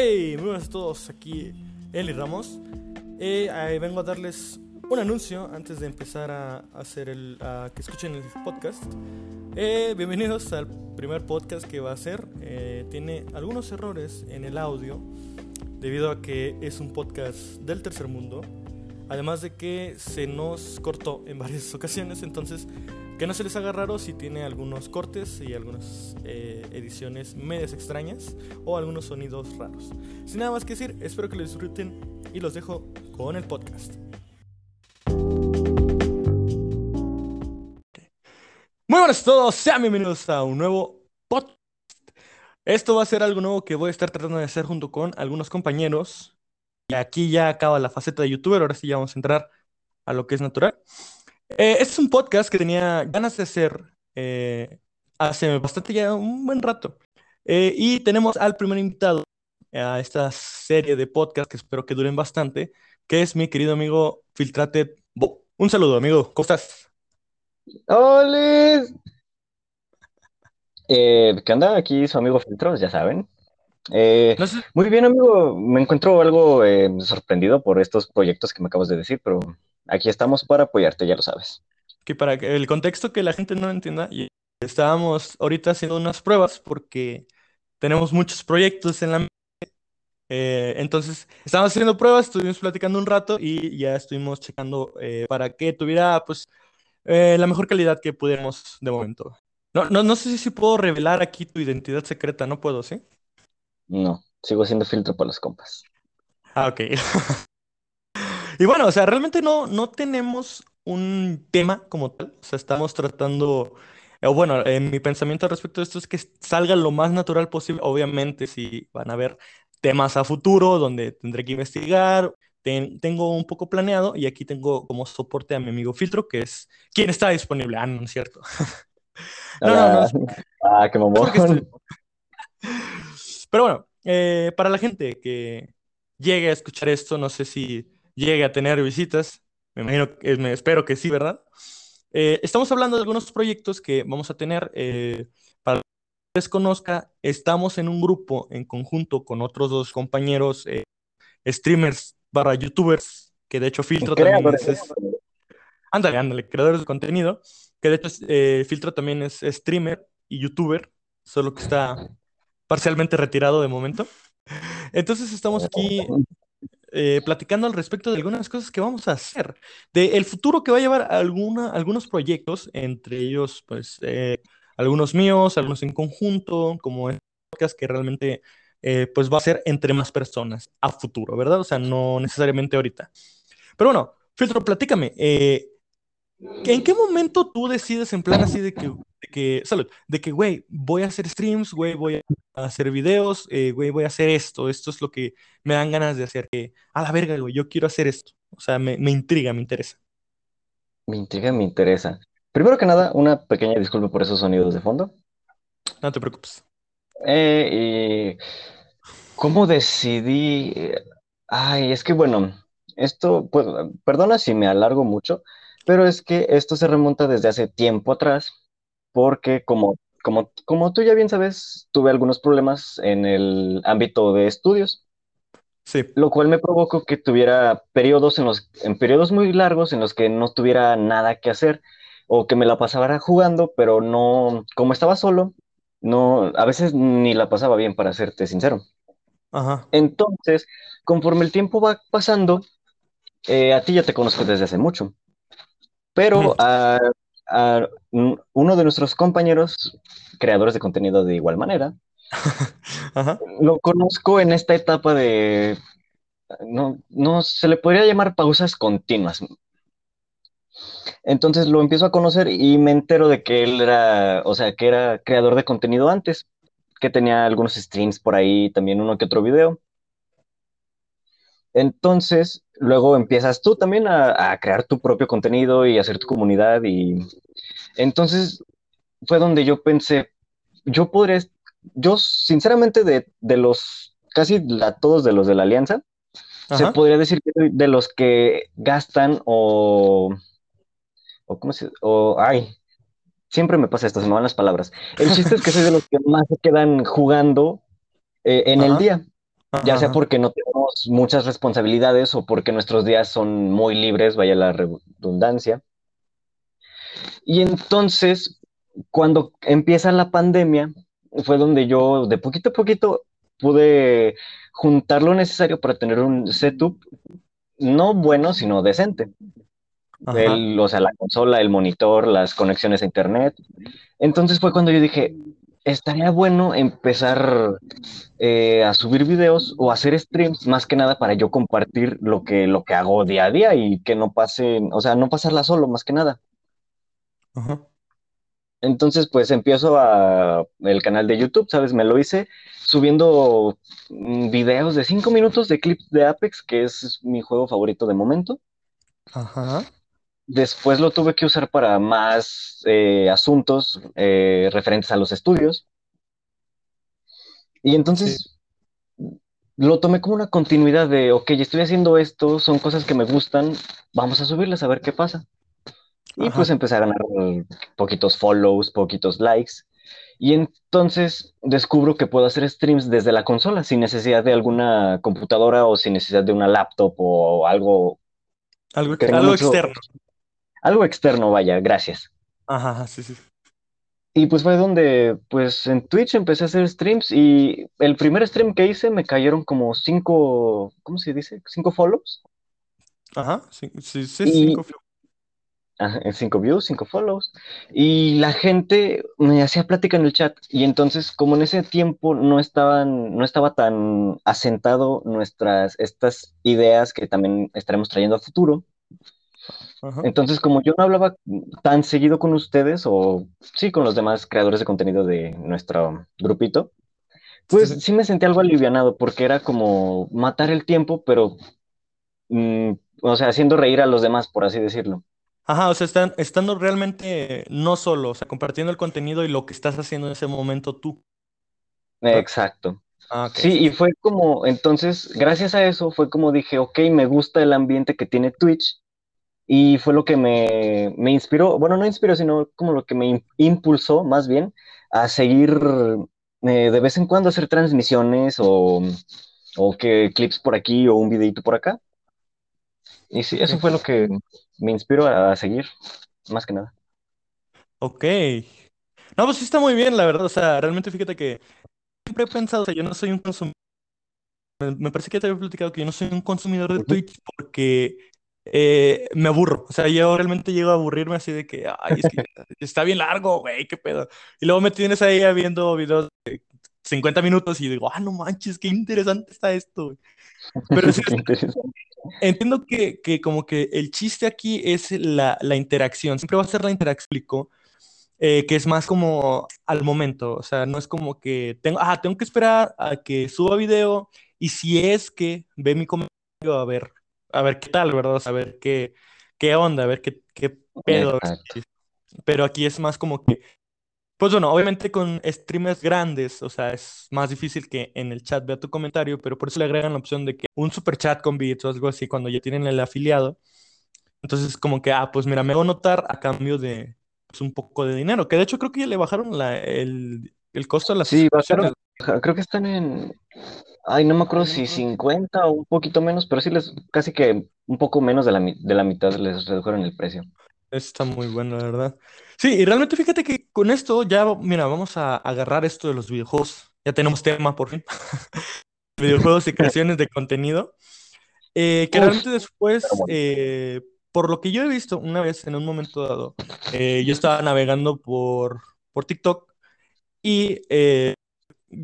Hey, muy buenas a todos, aquí Eli Ramos. Eh, ahí vengo a darles un anuncio antes de empezar a hacer el, a que escuchen el podcast. Eh, bienvenidos al primer podcast que va a hacer. Eh, tiene algunos errores en el audio debido a que es un podcast del tercer mundo. Además de que se nos cortó en varias ocasiones, entonces que no se les haga raro si tiene algunos cortes y algunas eh, ediciones medias extrañas o algunos sonidos raros. Sin nada más que decir, espero que lo disfruten y los dejo con el podcast. Muy buenas a todos, sean bienvenidos a un nuevo podcast. Esto va a ser algo nuevo que voy a estar tratando de hacer junto con algunos compañeros. Y aquí ya acaba la faceta de youtuber, ahora sí ya vamos a entrar a lo que es natural. Eh, este es un podcast que tenía ganas de hacer eh, hace bastante ya un buen rato. Eh, y tenemos al primer invitado a esta serie de podcasts que espero que duren bastante, que es mi querido amigo Filtrate Bo. Un saludo, amigo. ¿Cómo estás? ¡Hola! Eh, ¿qué onda? Aquí su amigo Filtros, ya saben. Eh, No sé, muy bien, amigo. Me encuentro algo eh, sorprendido por estos proyectos que me acabas de decir, pero aquí estamos para apoyarte, ya lo sabes. que para que el contexto que la gente no entienda, estábamos ahorita haciendo unas pruebas porque tenemos muchos proyectos en la mente. Eh, entonces, estábamos haciendo pruebas, estuvimos platicando un rato y ya estuvimos checando eh, para que tuviera pues eh, la mejor calidad que pudiéramos de momento. No, no, no sé si puedo revelar aquí tu identidad secreta, no puedo, ¿sí? No, sigo siendo filtro para los compas. Ah, ok. Y bueno, o sea, realmente no, no tenemos un tema como tal. O sea, estamos tratando, o bueno, eh, mi pensamiento al respecto de esto es que salga lo más natural posible. Obviamente, si van a haber temas a futuro donde tendré que investigar, ten- tengo un poco planeado y aquí tengo como soporte a mi amigo Filtro, que es quien está disponible. Ah, no, es cierto. No, no, no, Ah, qué mamón. Pero bueno, eh, para la gente que llegue a escuchar esto, no sé si llegue a tener visitas, me imagino, que- me espero que sí, ¿verdad? Eh, estamos hablando de algunos proyectos que vamos a tener. eh, para que les conozca, estamos en un grupo en conjunto con otros dos compañeros eh, streamers barra youtubers, que de hecho Filtro también Creadores. es, es- ándale, ándale, creadores de contenido, que de hecho eh, Filtro también es streamer y youtuber, solo que está parcialmente retirado de momento. Entonces estamos aquí eh, platicando al respecto de algunas cosas que vamos a hacer, de el futuro que va a llevar alguna, algunos proyectos, entre ellos, pues, eh, algunos míos, algunos en conjunto, como este podcast que realmente, eh, pues, va a ser entre más personas a futuro, ¿verdad? O sea, no necesariamente ahorita. Pero bueno, Filtro, platícame, ¿En qué momento tú decides en plan así de que, de que, salud, de que, güey, voy a hacer streams, güey, voy a hacer videos, eh, güey, voy a hacer esto, esto es lo que me dan ganas de hacer, que, a la verga, güey, yo quiero hacer esto, o sea, me, me intriga, me interesa. Me intriga, me interesa. Primero que nada, una pequeña disculpa por esos sonidos de fondo. No te preocupes. Eh, y ¿cómo decidí? Ay, es que bueno, esto, pues, perdona si me alargo mucho, pero es que esto se remonta desde hace tiempo atrás, porque como, como, como tú ya bien sabes, tuve algunos problemas en el ámbito de estudios, Sí, lo cual me provocó que tuviera periodos en los, en periodos muy largos en los que no tuviera nada que hacer, o que me la pasara jugando, pero no, como estaba solo, no, a veces ni la pasaba bien, para serte sincero. ajá, Entonces, conforme el tiempo va pasando, eh, a ti ya te conozco desde hace mucho, pero a, a un- uno de nuestros compañeros, creadores de contenido de igual manera, ajá, lo conozco en esta etapa de, no, no se le podría llamar pausas continuas. Entonces lo empiezo a conocer y me entero de que él era, o sea, que era creador de contenido antes, que tenía algunos streams por ahí, también uno que otro video. Entonces, luego empiezas tú también a, a crear tu propio contenido y hacer tu comunidad y entonces fue donde yo pensé, yo podría, yo sinceramente de, de los, casi todos de los de la alianza, se podría decir que de los que gastan o, o cómo se, o, ay, siempre me pasa esto, se me van las palabras. El chiste es que soy de los que más se quedan jugando eh, en el día. Ya sea porque no tenemos muchas responsabilidades o porque nuestros días son muy libres, vaya la redundancia. Y entonces, cuando empieza la pandemia, fue donde yo de poquito a poquito pude juntar lo necesario para tener un setup no bueno, sino decente. El, o sea, la consola, el monitor, las conexiones a internet. Entonces fue cuando yo dije, estaría bueno empezar eh, a subir videos o hacer streams, más que nada para yo compartir lo que, lo que hago día a día y que no pasen, o sea, no pasarla solo, más que nada. ajá. Entonces, pues empiezo a el canal de YouTube, ¿sabes? Me lo hice subiendo mm, videos de cinco minutos de clips de Apex, que es mi juego favorito de momento. Ajá. Después lo tuve que usar para más eh, asuntos eh, referentes a los estudios. Y Sí. entonces lo tomé como una continuidad de, ok, estoy haciendo esto, son cosas que me gustan, vamos a subirlas a ver qué pasa. Y pues empecé a ganar poquitos follows, poquitos likes. Y entonces descubro que puedo hacer streams desde la consola sin necesidad de alguna computadora o sin necesidad de una laptop o algo Algo, que ex- tenga algo mucho, externo. Algo externo, vaya, gracias. Ajá, sí, sí. Y pues fue donde, pues en Twitch empecé a hacer streams y el primer stream que hice me cayeron como cinco, ¿cómo se dice? Cinco follows. Ajá, sí, sí, sí, Y cinco. flu- Ajá, en cinco views, cinco follows. Y la gente me hacía plática en el chat. Y entonces, como en ese tiempo no estaban, no estaba tan asentado nuestras, estas ideas que también estaremos trayendo a futuro. Ajá. Entonces, como yo no hablaba tan seguido con ustedes, o sí, con los demás creadores de contenido de nuestro grupito, pues sí. sí me sentí algo alivianado, porque era como matar el tiempo, pero, mm, o sea, haciendo reír a los demás, por así decirlo. Ajá, o sea, están, estando realmente no solo, o sea, compartiendo el contenido y lo que estás haciendo en ese momento tú. Exacto. Ah, Sí, y fue como, entonces, gracias a eso, fue como dije, ok, me gusta el ambiente que tiene Twitch, y fue lo que me, me inspiró, bueno, no inspiró, sino como lo que me im- impulsó, más bien, a seguir eh, de vez en cuando hacer transmisiones o, o que clips por aquí o un videito por acá. Y sí, eso fue lo que me inspiró a, a seguir, más que nada. Ok. No, pues sí está muy bien, la verdad. O sea, realmente fíjate que siempre he pensado, o sea, yo no soy un consumidor, me parece que te había platicado que yo no soy un consumidor de. Twitch porque eh, me aburro. O sea, yo realmente llego a aburrirme así de que, ay, es que está bien largo, güey, qué pedo. Y luego me tienes ahí viendo videos de 50 minutos y digo, ah, no manches, qué interesante está esto, güey. Pero sí, entiendo que, que como que el chiste aquí es la, la interacción. Siempre va a ser la interacción, eh, que es más como al momento. O sea, no es como que tengo, ah, tengo que esperar a que suba video y si es que ve mi comentario, a ver, a ver qué tal, ¿verdad? O sea, a ver qué, qué onda, a ver qué, qué pedo. Exacto. Pero aquí es más como que, pues bueno, obviamente con streamers grandes, o sea, es más difícil que en el chat vea tu comentario, pero por eso le agregan la opción de que un super chat con bits o algo así cuando ya tienen el afiliado. Entonces, como que, ah, pues mira, me hago notar a cambio de pues, un poco de dinero, que de hecho creo que ya le bajaron la, el, el costo de las Sí, bajaron, creo que están en, Ay, no me acuerdo si 50 o un poquito menos, pero sí les, casi que un poco menos de la, de la mitad les redujeron el precio. Está muy bueno, la verdad. Sí, y realmente fíjate que con esto ya, mira, vamos a agarrar esto de los videojuegos. Ya tenemos tema por fin. Videojuegos y creaciones de contenido. Eh, que Uf, realmente después, bueno. eh, por lo que yo he visto una vez en un momento dado, eh, yo estaba navegando por, por TikTok y eh,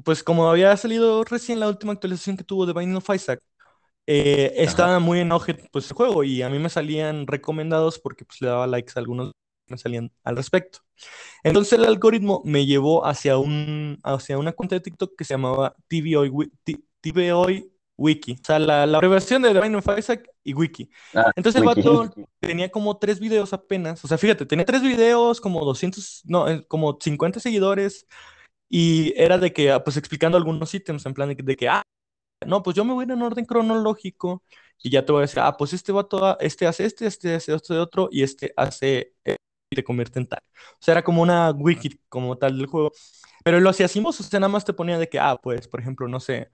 pues como había salido recién la última actualización que tuvo de Binding of Isaac, eh, estaba muy en auge pues el juego y a mí me salían recomendados porque pues le daba likes a algunos que me salían al respecto. Entonces el algoritmo me llevó hacia un, hacia una cuenta de TikTok que se llamaba TVOI, TVOI Wiki, o sea, la, la abreviación de Binding of Isaac y Wiki. Ah, Entonces el wiki. vato tenía como tres videos apenas, o sea, fíjate, tenía tres videos, como 200, no, eh, como 50 seguidores y era de que, ah, pues explicando algunos ítems, en plan de, que, ah, no, pues yo me voy a ir en orden cronológico y ya te voy a decir, ah, pues este vato, ha- este hace este, este hace este otro y este hace eh, y te convierte en tal. O sea, era como una wiki como tal del juego. Pero lo hacía o sea, nada más te ponía de que, ah, pues, por ejemplo, no sé,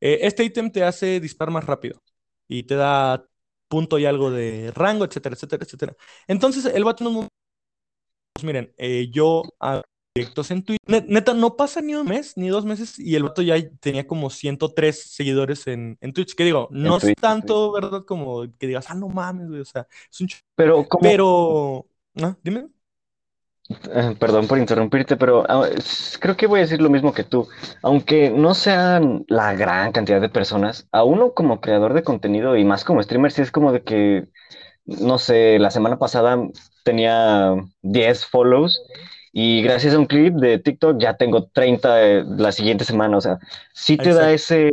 eh, este ítem te hace disparar más rápido y te da punto y algo de rango, etcétera, etcétera, etcétera. Entonces, el vato nos pues miren, eh, yo hago directos en Twitch. Neta, no pasa ni un mes, ni dos meses, y el vato ya tenía como 103 seguidores en, en Twitch. Que digo, no es tanto, ¿verdad? Como que digas, ah, no mames, güey, o sea, es un Pero, Pero, ¿no? Dime. Eh, perdón por interrumpirte, pero ah, creo que voy a decir lo mismo que tú. Aunque no sean la gran cantidad de personas, a uno como creador de contenido y más como streamer, sí es como de que, no sé, la semana pasada tenía 10 follows y gracias a un clip de TikTok ya tengo 30 eh, la siguiente semana. O sea, sí te da ese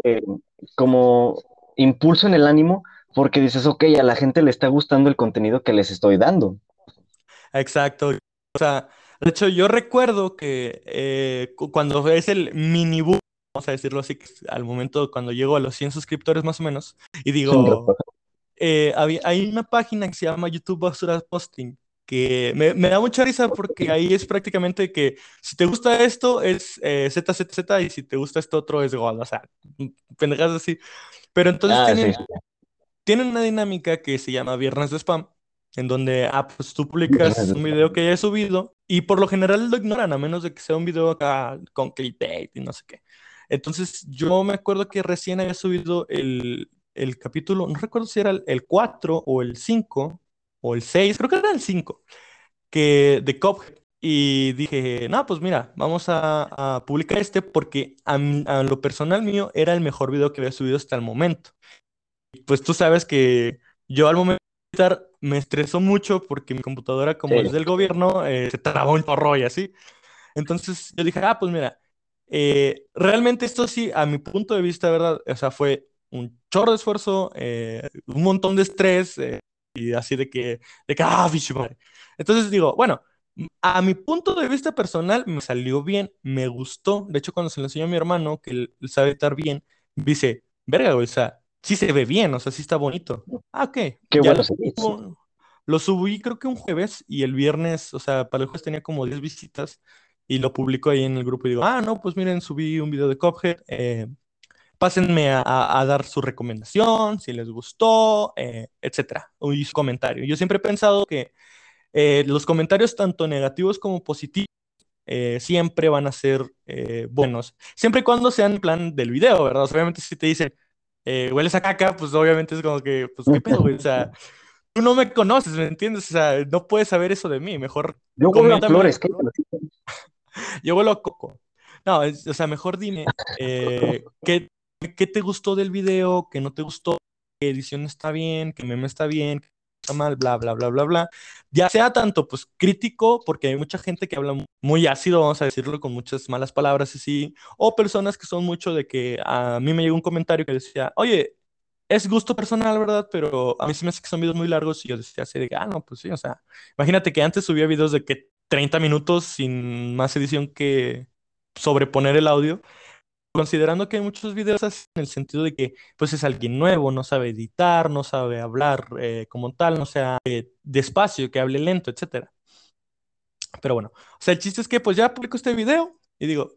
como impulso en el ánimo porque dices, ok, a la gente le está gustando el contenido que les estoy dando. Exacto. O sea, de hecho, yo recuerdo que eh, cuando es el mini boom, vamos a decirlo así, al momento cuando llego a los 100 suscriptores más o menos, y digo, eh, hay una página que se llama YouTube Basura Posting, que me, da mucha risa porque ahí es prácticamente que si te gusta esto es eh, ZZZ y si te gusta esto otro es God, o sea, pendejas así. Pero entonces ah, tienen, tienen una dinámica que se llama Viernes de Spam en donde ah, pues tú publicas un video que hayas subido y por lo general lo ignoran, a menos de que sea un video acá con clickbait y no sé qué. Entonces yo me acuerdo que recién había subido el, el capítulo, no recuerdo si era el, 4 o el 5 o el 6, creo que era el 5, que de Cuphead. Y dije, no, pues mira, vamos a, a publicar este porque a, a, lo personal mío era el mejor video que había subido hasta el momento. Pues tú sabes que yo al momento me estresó mucho porque mi computadora, como es del gobierno, eh, se trabó un porro y así. Entonces yo dije, ah, pues mira, eh, realmente esto sí, a mi punto de vista, ¿verdad? O sea, fue un chorro de esfuerzo, eh, un montón de estrés y así de que, de que, ah, madre. Entonces digo, bueno, a mi punto de vista personal me salió bien, me gustó. De hecho, cuando se lo enseñó a mi hermano, que él sabe estar bien, dice, verga, güey, o sea, sí se ve bien, o sea, sí está bonito. Ah, ok. Qué bueno. Lo, lo, subí creo que un jueves y el viernes, o sea, para el jueves tenía como 10 visitas y lo publico ahí en el grupo y digo, ah, no, pues miren, subí un video de Cuphead, eh, pásenme a, dar su recomendación, si les gustó, eh, etcétera, y su comentario. Yo siempre he pensado que eh, los comentarios tanto negativos como positivos siempre van a ser buenos, siempre y cuando sean en plan del video, ¿verdad? obviamente si te dicen, eh, hueles a caca, pues obviamente es como que, pues, ¿qué pedo, güey? O sea, tú no me conoces, ¿me entiendes? O sea, no puedes saber eso de mí, mejor... Yo huelo a flores, ¿qué? Yo huelo a coco. No, o sea, mejor dime, eh, ¿qué, ¿qué, te gustó del video? ¿Qué no te gustó? ¿Qué edición está bien? ¿Qué meme está bien? mal, bla, bla, bla, bla, bla. Ya sea tanto, pues, crítico, porque hay mucha gente que habla muy ácido, vamos a decirlo, con muchas malas palabras y sí, o personas que son mucho de que a mí me llegó un comentario que decía, oye, es gusto personal, ¿verdad? Pero a mí sí me hace que son videos muy largos y yo decía así de, ah, no, pues sí, o sea, imagínate que antes subía videos de que 30 minutos sin más edición que sobreponer el audio considerando que hay muchos videos así en el sentido de que pues es alguien nuevo, no sabe editar, no sabe hablar eh, como tal, no sea eh, despacio, que hable lento, etcétera. Pero bueno, o sea, el chiste es que pues ya publico este video y digo,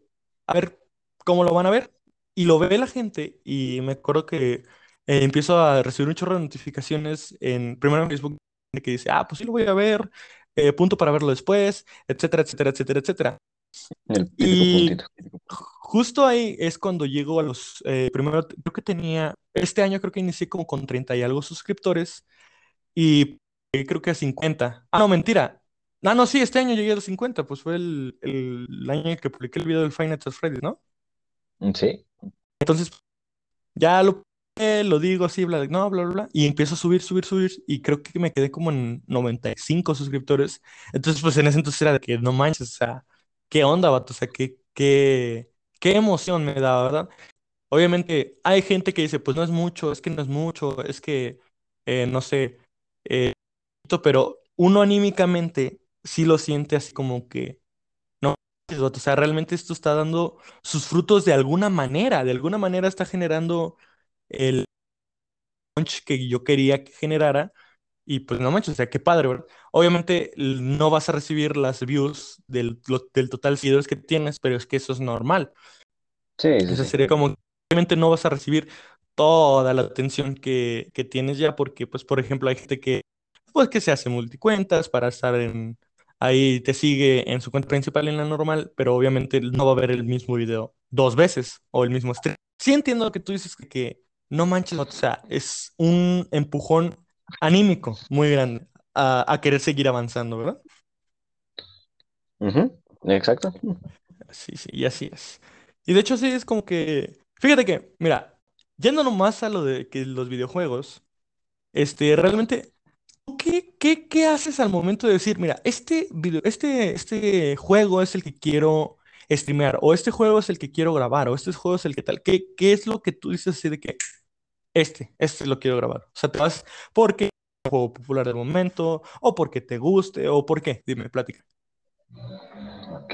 a ver cómo lo van a ver. Y lo ve la gente y me acuerdo que eh, empiezo a recibir un chorro de notificaciones en, primero en Facebook que dice, ah, pues sí lo voy a ver, punto para verlo después, etcétera, etcétera, etcétera, etcétera. Y justo ahí es cuando llego a los, eh, primero, creo que tenía, este año creo que inicié como con 30 y algo suscriptores y creo que a 50. Ah, no, mentira. Ah, no, sí, este año llegué a los 50, pues fue el, el, año en que publiqué el video del Final Fantasy Freddy, ¿no? Mm, sí. Entonces, ya lo, lo digo así, bla, no, bla, bla, bla, y empiezo a subir, subir, subir, y creo que me quedé como en 95 suscriptores. Entonces, pues en ese entonces era de que no manches, o sea, ¿qué onda, vato? O sea, ¿qué, qué, qué emoción me da, ¿verdad? Obviamente hay gente que dice, pues no es mucho, es que no es mucho, es que, eh, no sé, eh, pero uno anímicamente sí lo siente así como que, no, o sea, realmente esto está dando sus frutos de alguna manera, de alguna manera está generando el punch que yo quería que generara y pues no manches, o sea, qué padre, ¿verdad? Obviamente no vas a recibir las views del, del total de seguidores que tienes, pero es que eso es normal. Sí, Eso sería como obviamente no vas a recibir toda la atención que, que tienes ya, porque, pues, por ejemplo, hay gente que, pues, que se hace multicuentas para estar en, ahí te sigue en su cuenta principal en la normal, pero obviamente no va a ver el mismo video dos veces o el mismo stream. Sí entiendo lo que tú dices que, que no manches, o sea, es un empujón anímico muy grande a, a querer seguir avanzando, ¿verdad? Exacto. Sí, sí, y así es. Y de hecho sí es como que, fíjate que, mira, yendo más a lo de que los videojuegos, este, realmente, ¿tú ¿qué, qué, qué haces al momento de decir, mira, este video, este, este juego es el que quiero streamear, o este juego es el que quiero grabar, o este juego es el que tal? ¿Qué, qué es lo que tú dices así de que este, este lo quiero grabar? O sea, te vas porque es un juego popular del momento, o porque te guste, o por qué, dime, plática. Ok.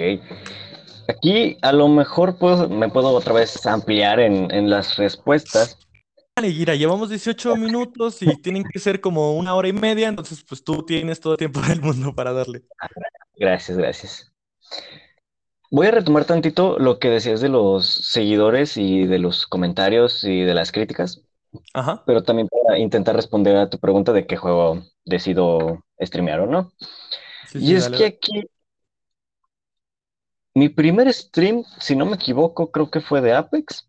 Aquí a lo mejor puedo, me puedo otra vez ampliar en, en las respuestas. Vale, Gira, llevamos 18 minutos y tienen que ser como una hora y media, entonces pues tú tienes todo el tiempo del mundo para darle. Gracias, gracias. Voy a retomar tantito lo que decías de los seguidores y de los comentarios y de las críticas, Ajá, pero también para intentar responder a tu pregunta de qué juego decido streamear o no. sí, Y sí, es dale, que aquí mi primer stream, si no me equivoco, creo que fue de Apex.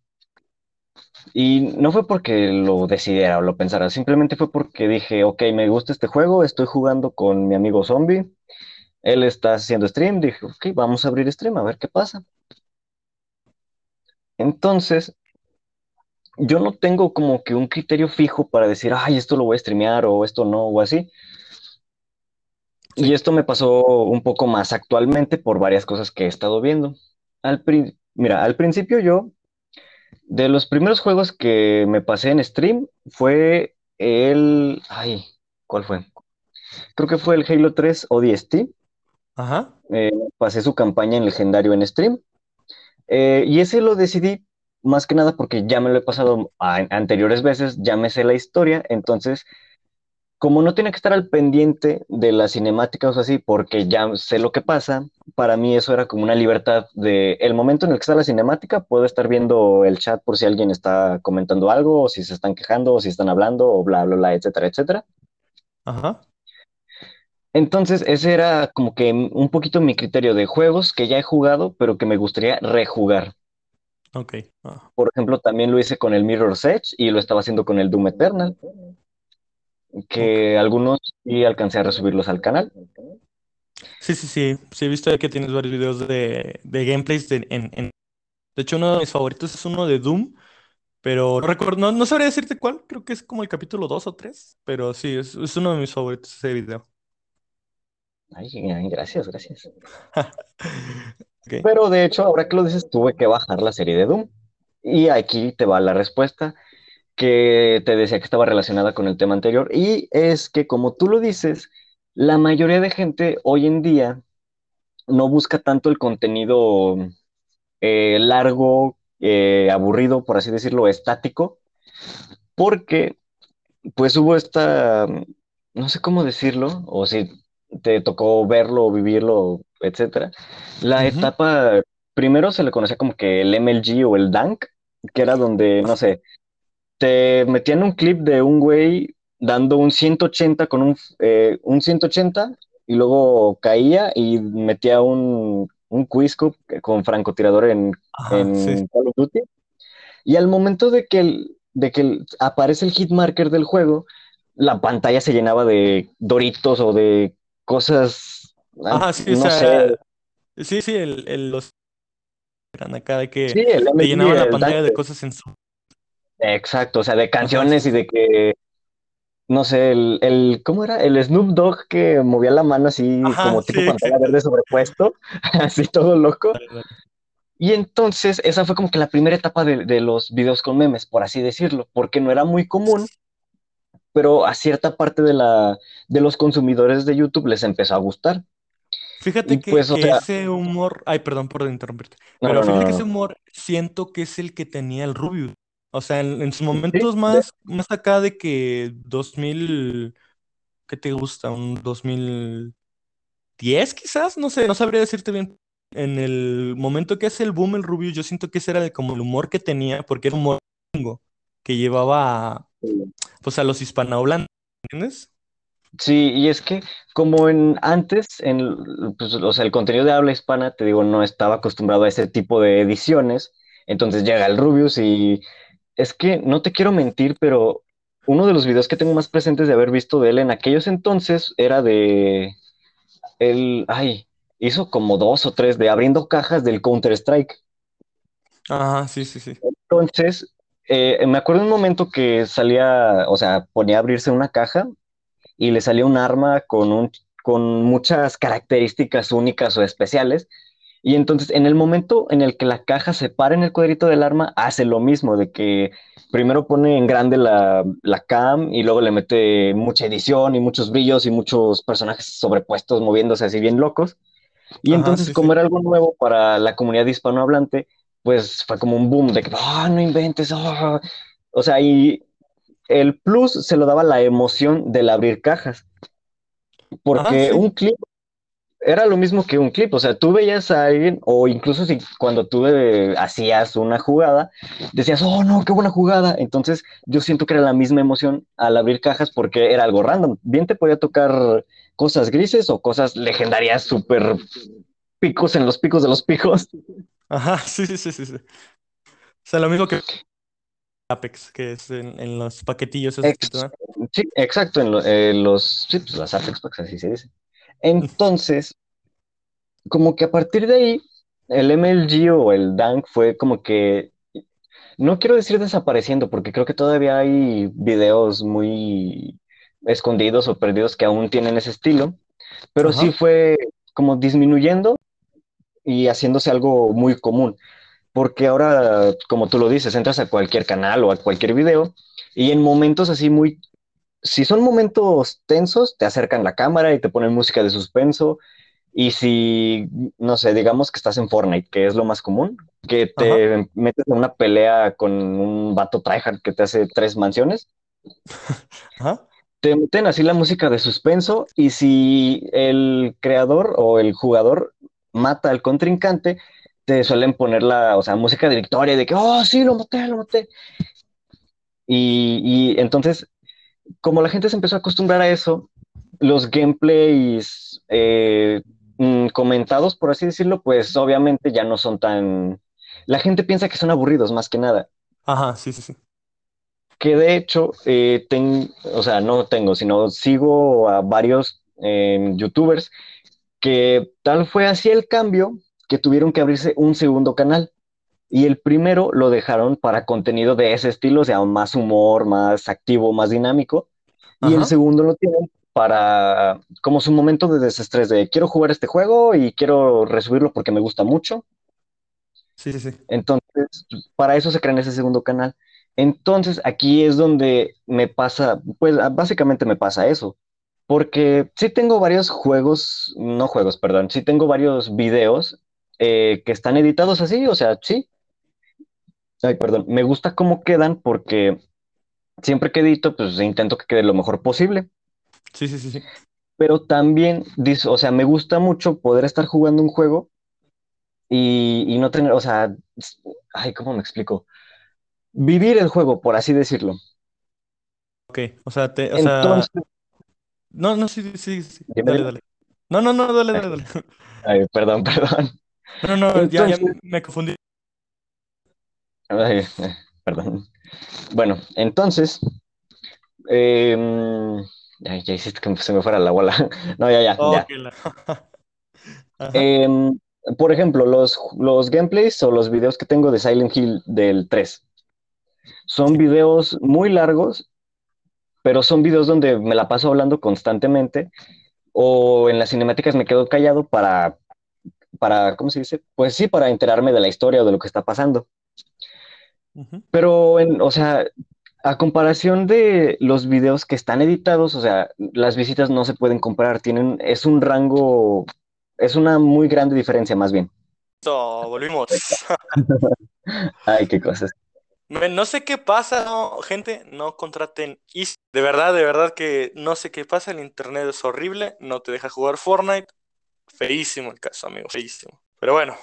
Y no fue porque lo decidiera o lo pensara, simplemente fue porque dije, ok, me gusta este juego, estoy jugando con mi amigo Zombie, él está haciendo stream, dije, ok, vamos a abrir stream, a ver qué pasa. Entonces, yo no tengo como que un criterio fijo para decir, ay, esto lo voy a streamear o esto no, o así. Y esto me pasó un poco más actualmente por varias cosas que he estado viendo. Al Mira, al principio yo, de los primeros juegos que me pasé en stream, fue el... Ay, ¿cuál fue? Creo que fue el Halo 3 ODST. ajá, Eh, pasé su campaña en legendario en stream. Eh, y ese lo decidí más que nada porque ya me lo he pasado a- anteriores veces, ya me sé la historia, entonces como no tenía que estar al pendiente de las cinemáticas o así, porque ya sé lo que pasa, para mí eso era como una libertad de el momento en el que está la cinemática, puedo estar viendo el chat por si alguien está comentando algo, o si se están quejando, o si están hablando, o bla, bla, bla, etcétera, etcétera. ajá, Entonces, ese era como que un poquito mi criterio de juegos que ya he jugado, pero que me gustaría rejugar. Ok, ah, Por ejemplo, también lo hice con el Mirror's Edge y lo estaba haciendo con el Doom Eternal, que algunos sí alcancé a resubirlos al canal. Sí, sí, sí, sí, he visto que tienes varios videos de, de gameplays de, en, en- De hecho, uno de mis favoritos es uno de Doom, pero no recuerdo, no, no sabría decirte cuál, creo que es como el capítulo 2 o 3, pero sí, es, es uno de mis favoritos ese video. Ay, gracias, gracias. Pero de hecho, ahora que lo dices, tuve que bajar la serie de Doom. Y aquí te va la respuesta que te decía que estaba relacionada con el tema anterior. Y es que, como tú lo dices, la mayoría de gente hoy en día no busca tanto el contenido eh, largo, eh, aburrido, por así decirlo, estático, porque pues hubo esta, no sé cómo decirlo, o si te tocó verlo vivirlo, etcétera. La etapa, primero se le conocía como que el MLG o el Dank, que era donde, no sé, te metían un clip de un güey dando un 180 con un, eh, un 180 y luego caía y metía un, un con francotirador en, Ajá, sí, en Call of Duty. Y al momento de que, el- de que el- aparece el hit marker del juego, la pantalla se llenaba de doritos o de cosas, ah, ajá, sí, o no sé. sea, sí, sí, el, el- los eran acá de Sí, que el te llenaban la pantalla de cosas en su... exacto, o sea, de sí, canciones y sí. de que no sé, el, el, ¿cómo era? El Snoop Dogg que movía la mano así Ajá, como sí, tipo pantalla exacto. verde sobrepuesto, así todo loco. Y entonces esa fue como que la primera etapa de, de los videos con memes, por así decirlo, porque no era muy común, pero a cierta parte de, la, de los consumidores de YouTube les empezó a gustar. Y Fíjate que, pues, o que sea, ese humor, ay, perdón por interrumpirte, no, pero no, no, fíjate que ese humor siento que es el que tenía el Rubius. O sea, en, en sus momentos más, más acá de que 2000, ¿qué te gusta? Un 2010 quizás, no sé, no sabría decirte bien. en el momento que hace el boom el Rubius, yo siento que ese era el- como el humor que tenía, porque era un humor que llevaba pues a los hispanohablantes, ¿entiendes? Sí, y es que como en antes, en, pues, o sea, el contenido de habla hispana, te digo, no estaba acostumbrado a ese tipo de ediciones, entonces llega el Rubius y es que no te quiero mentir, pero uno de los videos que tengo más presentes de haber visto de él en aquellos entonces era de él, ay, hizo como dos o tres de abriendo cajas del Counter-Strike. Ajá, sí, sí, sí. Entonces, eh, me acuerdo un momento que salía, o sea, ponía a abrirse una caja y le salía un arma con, un, con muchas características únicas o especiales. Y entonces, en el momento en el que la caja se para en el cuadrito del arma, hace lo mismo, de que primero pone en grande la, la cam y luego le mete mucha edición y muchos brillos y muchos personajes sobrepuestos moviéndose así bien locos. Y Ajá, entonces, sí, como sí. era algo nuevo para la comunidad hispanohablante, pues fue como un boom de que, ah, no inventes, ah". O sea, y el plus se lo daba la emoción del abrir cajas, Ajá, porque sí. un clip era lo mismo que un clip, o sea, tú veías a alguien, o incluso si cuando tú eh, hacías una jugada, decías, oh no, qué buena jugada. Entonces, yo siento que era la misma emoción al abrir cajas porque era algo random. Bien te podía tocar cosas grises o cosas legendarias, súper picos en los picos de los picos. Ajá, sí, sí, sí, sí, sí. O sea, lo mismo que Apex, que es en, en los paquetillos esos que te Ex- dan. sí, exacto, en lo- eh, los, sí, pues las Apex Packs, así se dice. Entonces, como que a partir de ahí, el MLG o el Dank fue como que, no quiero decir desapareciendo, porque creo que todavía hay videos muy escondidos o perdidos que aún tienen ese estilo, pero sí Ajá. fue como disminuyendo y haciéndose algo muy común, porque ahora, como tú lo dices, entras a cualquier canal o a cualquier video y en momentos así muy si son momentos tensos, te acercan la cámara y te ponen música de suspenso. Y si, no sé, digamos que estás en Fortnite, que es lo más común, que Ajá. te metes en una pelea con un vato tryhard que te hace tres mansiones, Ajá. te meten así la música de suspenso y si el creador o el jugador mata al contrincante, te suelen poner la, o sea, música de victoria, de que, oh, sí, lo maté, lo maté. Y, y entonces como la gente se empezó a acostumbrar a eso, los gameplays eh, mm, comentados, por así decirlo, pues obviamente ya no son tan... La gente piensa que son aburridos más que nada. Ajá, sí, sí, sí. Que de hecho, eh, ten- o sea, no tengo, sino sigo a varios eh, youtubers que tal fue así el cambio que tuvieron que abrirse un segundo canal. Y el primero lo dejaron para contenido de ese estilo, o sea, más humor, más activo, más dinámico. Y el segundo lo tienen para como su momento de desestrés de quiero jugar este juego y quiero resubirlo porque me gusta mucho. Sí, sí, sí. Entonces, para eso se crean ese segundo canal. Entonces, aquí es donde me pasa, pues básicamente me pasa eso. Porque sí tengo varios juegos, no juegos, perdón, sí tengo varios videos eh, que están editados así, o sea, sí, ay, perdón, me gusta cómo quedan porque siempre que edito, pues intento que quede lo mejor posible. Sí, sí, sí, sí. pero también, o sea, me gusta mucho poder estar jugando un juego y, y no tener, o sea, ay, ¿cómo me explico? Vivir el juego, por así decirlo. Ok. O sea, te, o sea. No, no, sí, sí, sí. Dale, dale. No, no, no, dale, dale, dale. Ay, perdón, perdón. No, no, ya, me confundí. ay, perdón. Bueno, entonces, em, ya hiciste que se me fuera la bola. No, ya, ya, la. Em, por ejemplo, los, los gameplays o los videos que tengo de Silent Hill del 3 son videos muy largos pero son videos donde me la paso hablando constantemente o en las cinemáticas me quedo callado para, para, ¿cómo se dice? Pues sí, para enterarme de la historia o de lo que está pasando. Pero, en, o sea, a comparación de los videos que están editados, o sea, las visitas no se pueden comparar, tienen, es un rango, es una muy grande diferencia más bien. Listo, volvimos. Ay, qué cosas. No sé qué pasa, no, gente, no contraten Easy. De verdad, de verdad que no sé qué pasa, el internet es horrible, no te deja jugar Fortnite. Feísimo el caso, amigo, feísimo. Pero bueno,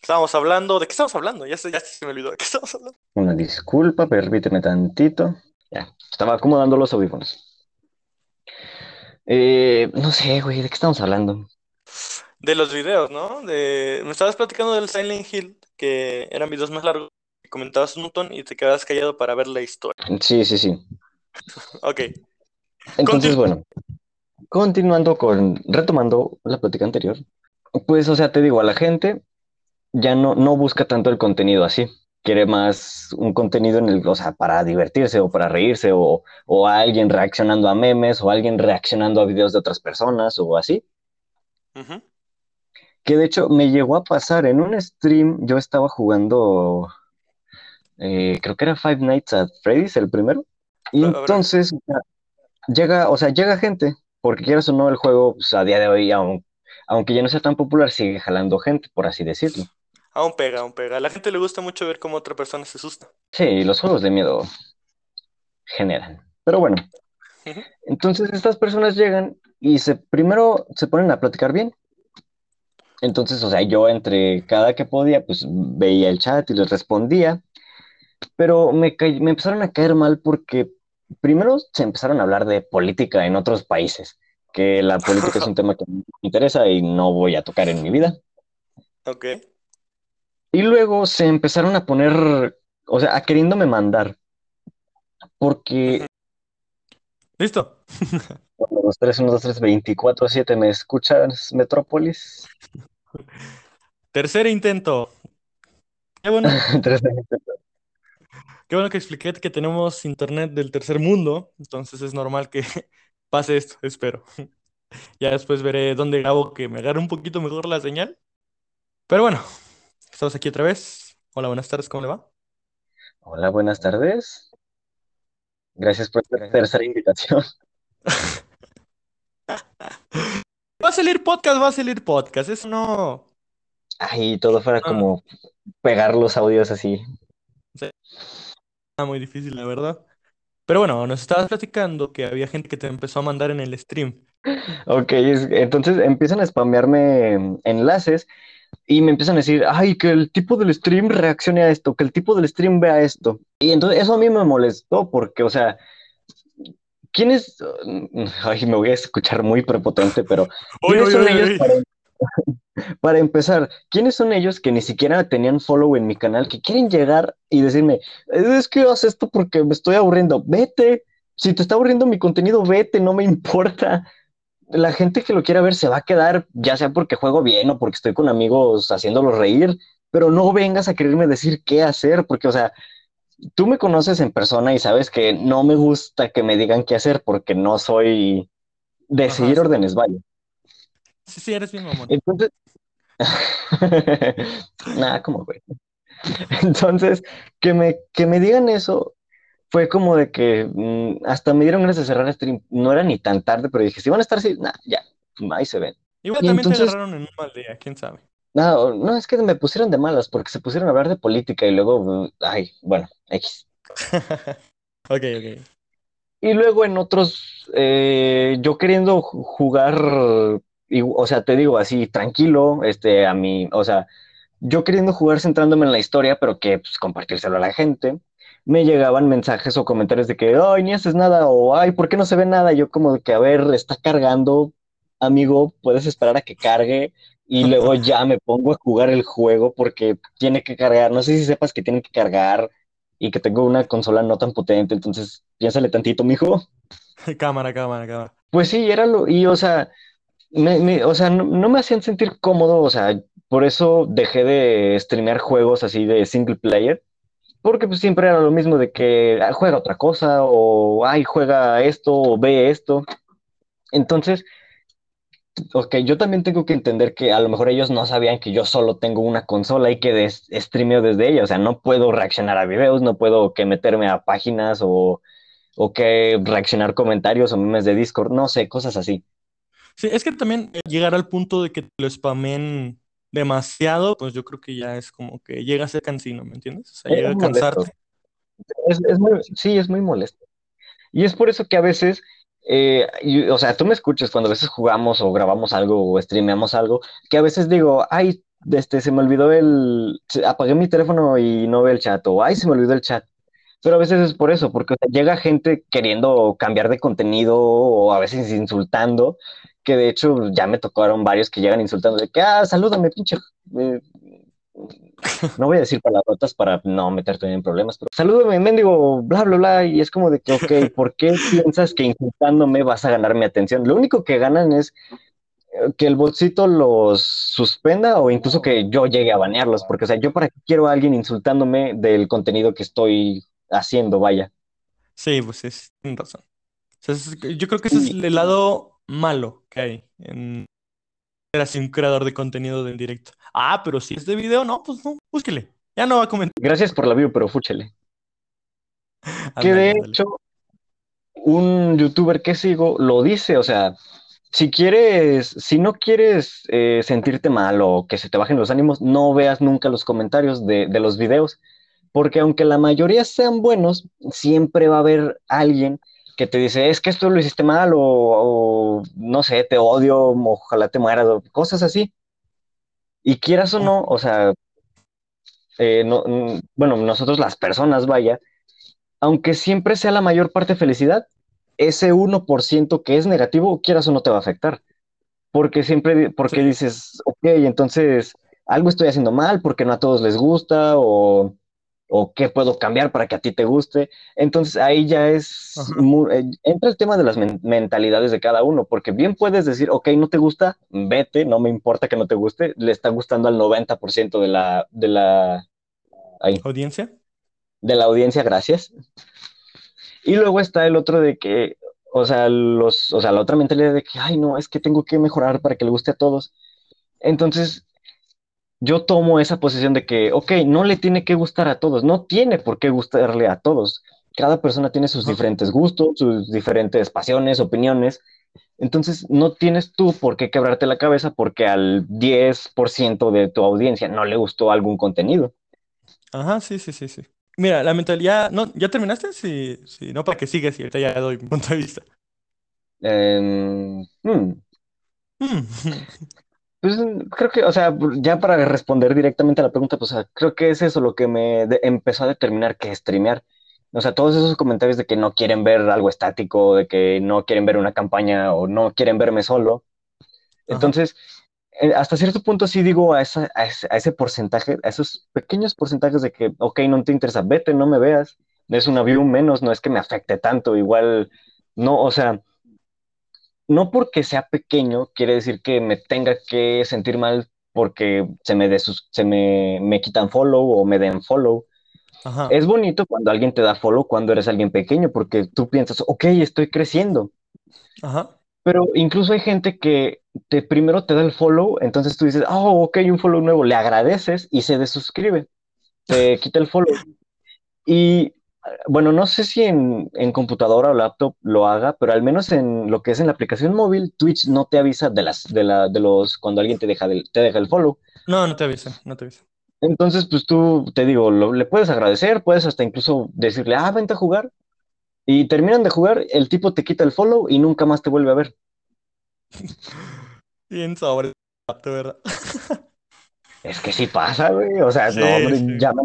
estábamos hablando. ¿De qué estamos hablando? Ya se, ya se me olvidó. ¿De qué estamos hablando? Una disculpa, permíteme tantito. Ya, estaba acomodando los audífonos. Eh, no sé, güey, ¿de qué estamos hablando? De los videos, ¿no? De... Me estabas platicando del Silent Hill, que eran videos más largos, comentabas un montón y te quedabas callado para ver la historia. Sí, sí, sí. Ok. Entonces, Continu- bueno, continuando con, retomando la plática anterior, pues, o sea, te digo, a la gente ya no, no busca tanto el contenido así, quiere más un contenido en el, o sea, para divertirse o para reírse o, o a alguien reaccionando a memes o alguien reaccionando a videos de otras personas o así, que de hecho me llegó a pasar en un stream, yo estaba jugando, eh, creo que era Five Nights at Freddy's, el primero, y A ver. entonces llega, o sea, llega gente, porque quieras o no, el juego, pues, a día de hoy, aun- aunque ya no sea tan popular, sigue jalando gente, por así decirlo. Aún pega, aún pega. A la gente le gusta mucho ver cómo otra persona se asusta. Sí, los juegos de miedo generan. Pero bueno, entonces estas personas llegan y se, primero se ponen a platicar bien. Entonces, o sea, yo entre cada que podía, pues veía el chat y les respondía, pero me, me empezaron a caer mal porque primero se empezaron a hablar de política en otros países, que la política es un tema que me interesa y no voy a tocar en mi vida. Ok. Y luego se empezaron a poner, o sea, a queriéndome mandar, porque ¿Listo? 1, 2, 3, 1, 2, 3, 24, 7, ¿me escuchas, Metrópolis? Tercer intento. Qué bueno, Tres- qué bueno que expliqué que tenemos internet del tercer mundo, entonces es normal que pase esto, espero. Ya después veré dónde grabo que me agarre un poquito mejor la señal. Pero bueno, estamos aquí otra vez. Hola, buenas tardes, ¿cómo le va? Hola, buenas tardes. Gracias por la tercera invitación. Va a salir podcast, va a salir podcast, eso no... Ay, todo fuera como pegar los audios así. Muy difícil, la verdad. Pero bueno, nos estabas platicando que había gente que te empezó a mandar en el stream. Ok, es- entonces empiezan a spamearme enlaces y me empiezan a decir, ay, que el tipo del stream reaccione a esto, que el tipo del stream vea esto. Y entonces eso a mí me molestó porque, o sea, ¿quién es? Ay, me voy a escuchar muy prepotente, pero ¿quiénes oye, son ellos para, para empezar? ¿Quiénes son ellos que ni siquiera tenían follow en mi canal, que quieren llegar y decirme, es que haces esto porque me estoy aburriendo? Vete, si te está aburriendo mi contenido, vete, no me importa la gente que lo quiera ver se va a quedar, ya sea porque juego bien o porque estoy con amigos haciéndolos reír, pero no vengas a quererme decir qué hacer, porque, o sea, tú me conoces en persona y sabes que no me gusta que me digan qué hacer porque no soy de Ajá, seguir sí. órdenes, vaya. Sí, sí, eres bien mamón. Entonces, nada, como güey. Entonces, que me, que me digan eso fue como de que mm, hasta me dieron ganas de cerrar el stream. No era ni tan tarde, pero dije, si van a estar así, nah, ya, ahí se ven. Igual y también te entonces- agarraron en un mal día, quién sabe. No, no, es que me pusieron de malas porque se pusieron a hablar de política y luego, mm, ay, bueno, X. Ok, ok. Y luego en otros, eh, yo queriendo ju- jugar, y- o sea, te digo así, tranquilo, este, a mí, o sea, yo queriendo jugar centrándome en la historia, pero que pues, compartírselo a la gente, me llegaban mensajes o comentarios de que, ay, ni haces nada, o ay, ¿por qué no se ve nada? Yo como de que, a ver, está cargando, amigo, puedes esperar a que cargue y luego ya me pongo a jugar el juego porque tiene que cargar, no sé si sepas que tiene que cargar y que tengo una consola no tan potente, entonces piénsale tantito, mijo. Cámara, cámara, cámara. Pues sí, era lo, y o sea, me, me- o sea, no, me hacían sentir cómodo, o sea, por eso dejé de streamear juegos así de single player, porque pues siempre era lo mismo de que ah, juega otra cosa, o ay, juega esto, o ve esto. Entonces, ok, yo también tengo que entender que a lo mejor ellos no sabían que yo solo tengo una consola y que streameo desde ella, o sea, no puedo reaccionar a videos, no puedo que meterme a páginas o, o que reaccionar comentarios o memes de Discord, no sé, cosas así. Sí, es que también eh, llegar al punto de que te lo spamen demasiado, pues yo creo que ya es como que llega a ser cansino, ¿me entiendes? O sea, Es llega a cansarte. Es, es muy, sí, es muy molesto. Y es por eso que a veces, eh, y- o sea, tú me escuchas cuando a veces jugamos o grabamos algo o streameamos algo, que a veces digo, ay, este, se me olvidó el, apagué mi teléfono y no ve el chat, o ay, se me olvidó el chat. Pero a veces es por eso, porque llega gente queriendo cambiar de contenido o a veces insultando, que de hecho ya me tocaron varios que llegan insultando de que, ah, salúdame, pinche. Eh, no voy a decir palabrotas para no meterte en problemas, pero salúdame, mendigo, bla, bla, bla. Y es como de que, ok, ¿por qué piensas que insultándome vas a ganar mi atención? Lo único que ganan es eh, que el bolsito los suspenda o incluso que yo llegue a banearlos, porque, o sea, yo para qué quiero a alguien insultándome del contenido que estoy haciendo, vaya. Sí, pues es, tienes razón. yo creo que ese es el lado malo en ser así un creador de contenido del directo. Ah, pero si es de video, no, pues no, búsquele. Ya no va a comentar. Gracias por la view, pero fúchele. que de hecho, un youtuber que sigo lo dice, o sea, si quieres, si no quieres eh, sentirte mal o que se te bajen los ánimos, no veas nunca los comentarios de, de los videos, porque aunque la mayoría sean buenos, siempre va a haber alguien que te dice, es que esto lo hiciste mal o, no sé, te odio, ojalá te mueras, o cosas así. Y quieras o no, o sea, eh, no, bueno, nosotros las personas, vaya, aunque siempre sea la mayor parte felicidad, ese 1% que es negativo, quieras o no te va a afectar. Porque siempre, porque dices, ok, entonces algo estoy haciendo mal porque no a todos les gusta o o qué puedo cambiar para que a ti te guste. Entonces ahí ya es, eh, entra el tema de las mentalidades de cada uno, porque bien puedes decir, ok, no te gusta, vete, no me importa que no te guste, le está gustando al 90% de la, de la audiencia. De la audiencia, gracias. Y luego está el otro de que, o sea, los, o sea, la otra mentalidad de que, ay, no, es que tengo que mejorar para que le guste a todos. Entonces, yo tomo esa posición de que, ok, no le tiene que gustar a todos, no tiene por qué gustarle a todos. Cada persona tiene sus diferentes gustos, sus diferentes pasiones, opiniones. Entonces, no tienes tú por qué quebrarte la cabeza porque al 10% de tu audiencia no le gustó algún contenido. Ajá, sí, sí, sí, sí. Mira, la mentalidad, ¿no? ¿Ya terminaste? Sí, sí, no, para que sigas y ahorita ya doy mi punto de vista. Hmm. Hmm. Pues creo que, o sea, ya para responder directamente a la pregunta, pues creo que es eso lo que me empezó a determinar que streamear. O sea, todos esos comentarios de que no quieren ver algo estático, de que no quieren ver una campaña o no quieren verme solo. Entonces, eh, hasta cierto punto sí digo a, esa, a, ese, porcentaje, a esos pequeños porcentajes de que, ok, no te interesa, vete, no me veas, es una view menos, no es que me afecte tanto, igual, no, o sea, no porque sea pequeño quiere decir que me tenga que sentir mal porque se me, se me, me, quitan follow o me den follow. Es bonito cuando alguien te da follow cuando eres alguien pequeño porque tú piensas, ok, estoy creciendo. Pero incluso hay gente que te, primero te da el follow, entonces tú dices, oh, ok, un follow nuevo, le agradeces y se desuscribe, te quita el follow. Y bueno, no sé si en, computadora o laptop lo haga, pero al menos en lo que es en la aplicación móvil, Twitch no te avisa de las, de la, de los, cuando alguien te deja, te deja el follow. No, no te avisa, no te avisa. Entonces, pues tú, te digo, le puedes agradecer, puedes hasta incluso decirle, ah, vente a jugar. Y terminan de jugar, el tipo te quita el follow y nunca más te vuelve a ver. Bien sobre, ¿verdad? es que sí pasa, güey. O sea, no, hombre, ya me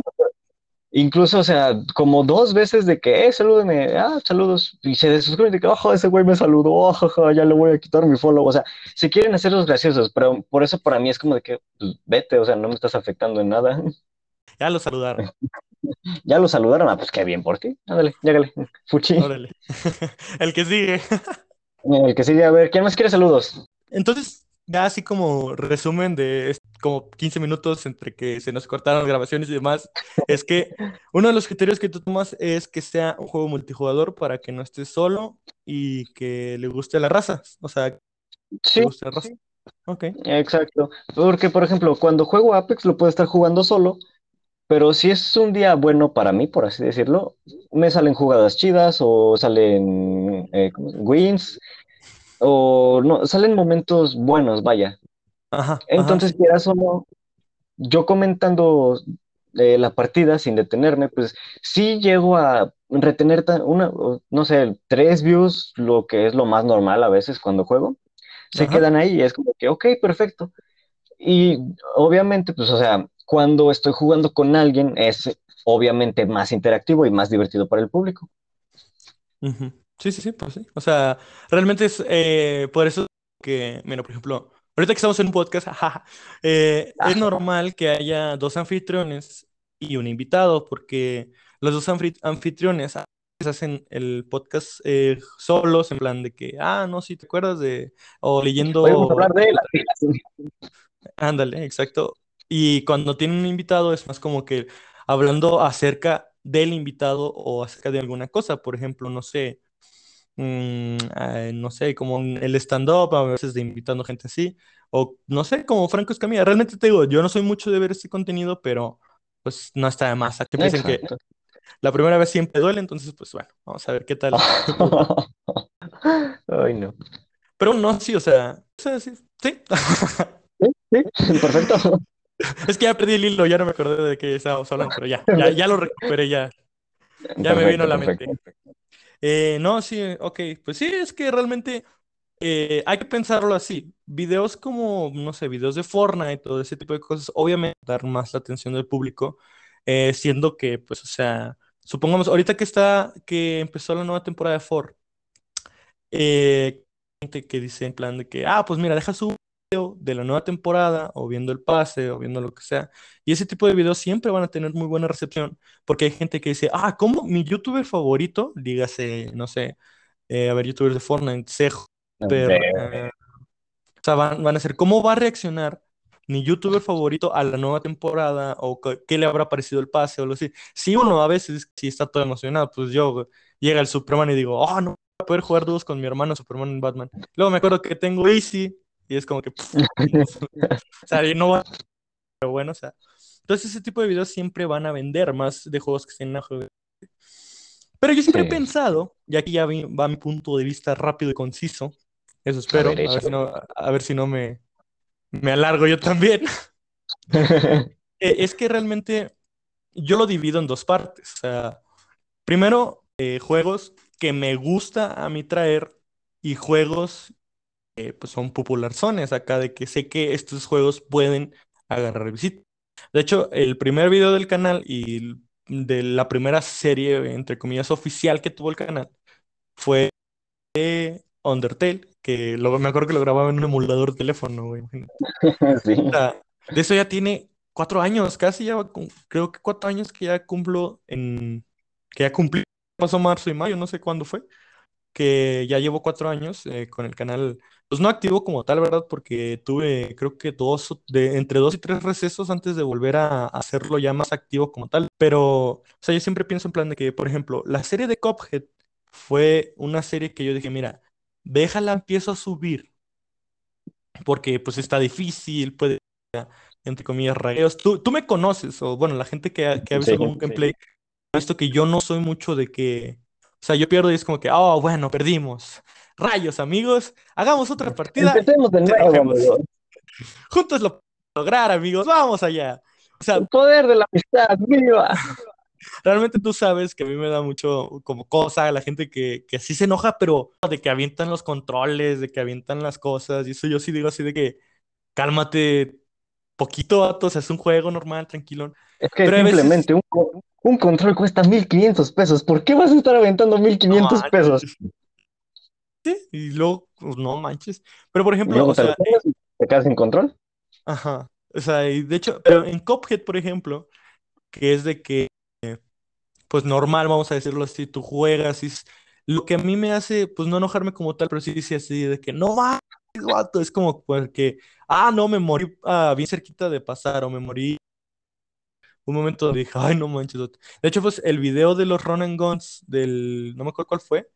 Incluso, o sea, como dos veces de que, eh, salúdeme, ah, saludos, y se desuscriben de que, ojo, ese güey me saludó, ojo, ya le voy a quitar mi follow. O sea, se quieren hacer los graciosos, pero por eso para mí es como de que, pues, vete, o sea, no me estás afectando en nada. Ya lo saludaron. ya lo saludaron, ah, pues qué bien por ti. Ándale, llégale, fuchi. Órale. El que sigue. El que sigue, a ver, ¿quién más quiere saludos? Entonces, ya así como resumen de como 15 minutos entre que se nos cortaron las grabaciones y demás, es que uno de los criterios que tú tomas es que sea un juego multijugador para que no estés solo y que le guste a la raza. O sea, sí, le guste la raza. Ok. Exacto. Porque, por ejemplo, cuando juego Apex lo puedo estar jugando solo, pero si es un día bueno para mí, por así decirlo, me salen jugadas chidas o salen eh, wins o no, salen momentos buenos, vaya. Ajá, Entonces, quieras o no, yo comentando eh, la partida sin detenerme, pues sí llego a retener una, no sé, tres views, lo que es lo más normal a veces cuando juego, se quedan ahí y es como que, ok, perfecto. Y obviamente, pues, o sea, cuando estoy jugando con alguien es obviamente más interactivo y más divertido para el público. Ujú. Sí, sí, sí, pues sí. O sea, realmente es eh, por eso que, mira, por ejemplo, ahorita que estamos en un podcast, jaja, eh, es Ah, normal que haya dos anfitriones y un invitado, porque los dos anfitriones hacen el podcast eh, solos, en plan de que, ah, no, sí, ¿te acuerdas de, o leyendo, hablar de las ándale, exacto. Y cuando tienen un invitado es más como que hablando acerca del invitado o acerca de alguna cosa, por ejemplo, no sé mm, eh, no sé, como el stand-up, a veces de invitando gente así, o no sé, como Franco Escamilla. Realmente te digo, yo no soy mucho de ver este contenido, pero pues no está de más. Siempre dicen que la primera vez siempre duele, entonces pues bueno, vamos a ver qué tal. Ay, no. Pero no, sí, o sea, sí, sí. Sí, sí, perfecto. Es que ya perdí el hilo, ya no me acordé de qué estábamos hablando, pero ya, ya, ya lo recuperé, ya, ya me vino a Perfecto, la mente. Eh, no, sí, ok, pues sí, es que realmente eh, hay que pensarlo así. Videos como, no sé, videos de Fortnite, todo ese tipo de cosas, obviamente dar más la atención del público, eh, siendo que, pues, o sea, supongamos, ahorita que está, que empezó la nueva temporada de Fortnite, eh, gente que dice en plan de que, ah, pues mira, deja su video de la nueva temporada, o viendo el pase, o viendo lo que sea, y ese tipo de videos siempre van a tener muy buena recepción, porque hay gente que dice, ah, ¿cómo mi youtuber favorito, dígase, no sé, eh, a ver, youtubers de Fortnite, Sejo, De- eh, o sea, van, van a ser, ¿cómo va a reaccionar mi youtuber favorito a la nueva temporada? ¿O qué, le habrá parecido el pase? O lo así. Si uno a veces sí está todo emocionado, pues yo llega el Superman y digo, oh, no voy a poder jugar dúos con mi hermano Superman en Batman. Luego me acuerdo que tengo Easy y es como que, pff, o sea, no va, pero bueno, o sea. Entonces ese tipo de videos siempre van a vender más de juegos que estén en auge. Pero yo siempre he Sí. pensado, y aquí ya va mi punto de vista rápido y conciso, eso A espero, ver, a ver si no, a ver si no me, me alargo yo también. Eh, Es que realmente yo lo divido en dos partes. O sea, primero, eh, juegos que me gusta a mí traer y juegos que pues, son popularzones acá, de que sé que estos juegos pueden agarrar visita. De hecho, el primer video del canal y de la primera serie, entre comillas, oficial que tuvo el canal fue Undertale, que lo, me acuerdo que lo grababa en un emulador de teléfono, güey. Sí. sea, de eso ya tiene cuatro años, casi ya, creo que cuatro años que ya cumplo en, que ya cumplí, pasó marzo y mayo, no sé cuándo fue, que ya llevo cuatro años eh, con el canal, pues no activo como tal, ¿verdad? Porque tuve, creo que dos, de, entre dos y tres recesos antes de volver a, a hacerlo ya más activo como tal, pero, o sea, yo siempre pienso en plan de que, por ejemplo, la serie de Cuphead fue una serie que yo dije, mira, déjala, empiezo a subir porque pues está difícil, puede, entre comillas, ragueos. Tú, tú me conoces, o bueno, la gente que ha, que ha visto Sí. algún gameplay, ha visto que yo no soy mucho de que, o sea, yo pierdo y es como que, oh, bueno, perdimos. Rayos, amigos, hagamos otra partida Empecemos de nuevo. Juntos lo lograr, amigos, vamos allá. O sea, El poder de la amistad, viva. realmente tú sabes que a mí me da mucho como cosa la gente que, que sí se enoja, pero de que avientan los controles, de que avientan las cosas, y eso yo sí digo así de que cálmate poquito, vato, o sea, es un juego normal, tranquilo. Es que Pero veces, simplemente un, un control cuesta 1500 pesos. ¿Por qué vas a estar aventando no 1500 pesos? ¿Sí? Y luego, pues, no manches. Pero por ejemplo, luego o te sea, eh, y te quedas sin control. ajá, o sea, y de hecho, pero en Cuphead, por ejemplo, que es de que, pues normal, vamos a decirlo así, tú juegas y es lo que a mí me hace, pues no enojarme como tal, pero sí dice así de que no vato, es como porque, ah, no, me morí ah, bien cerquita de pasar o me morí un momento dije, ay, no manches. vato". De hecho, pues el video de los Run and Guns del, no me acuerdo cuál fue,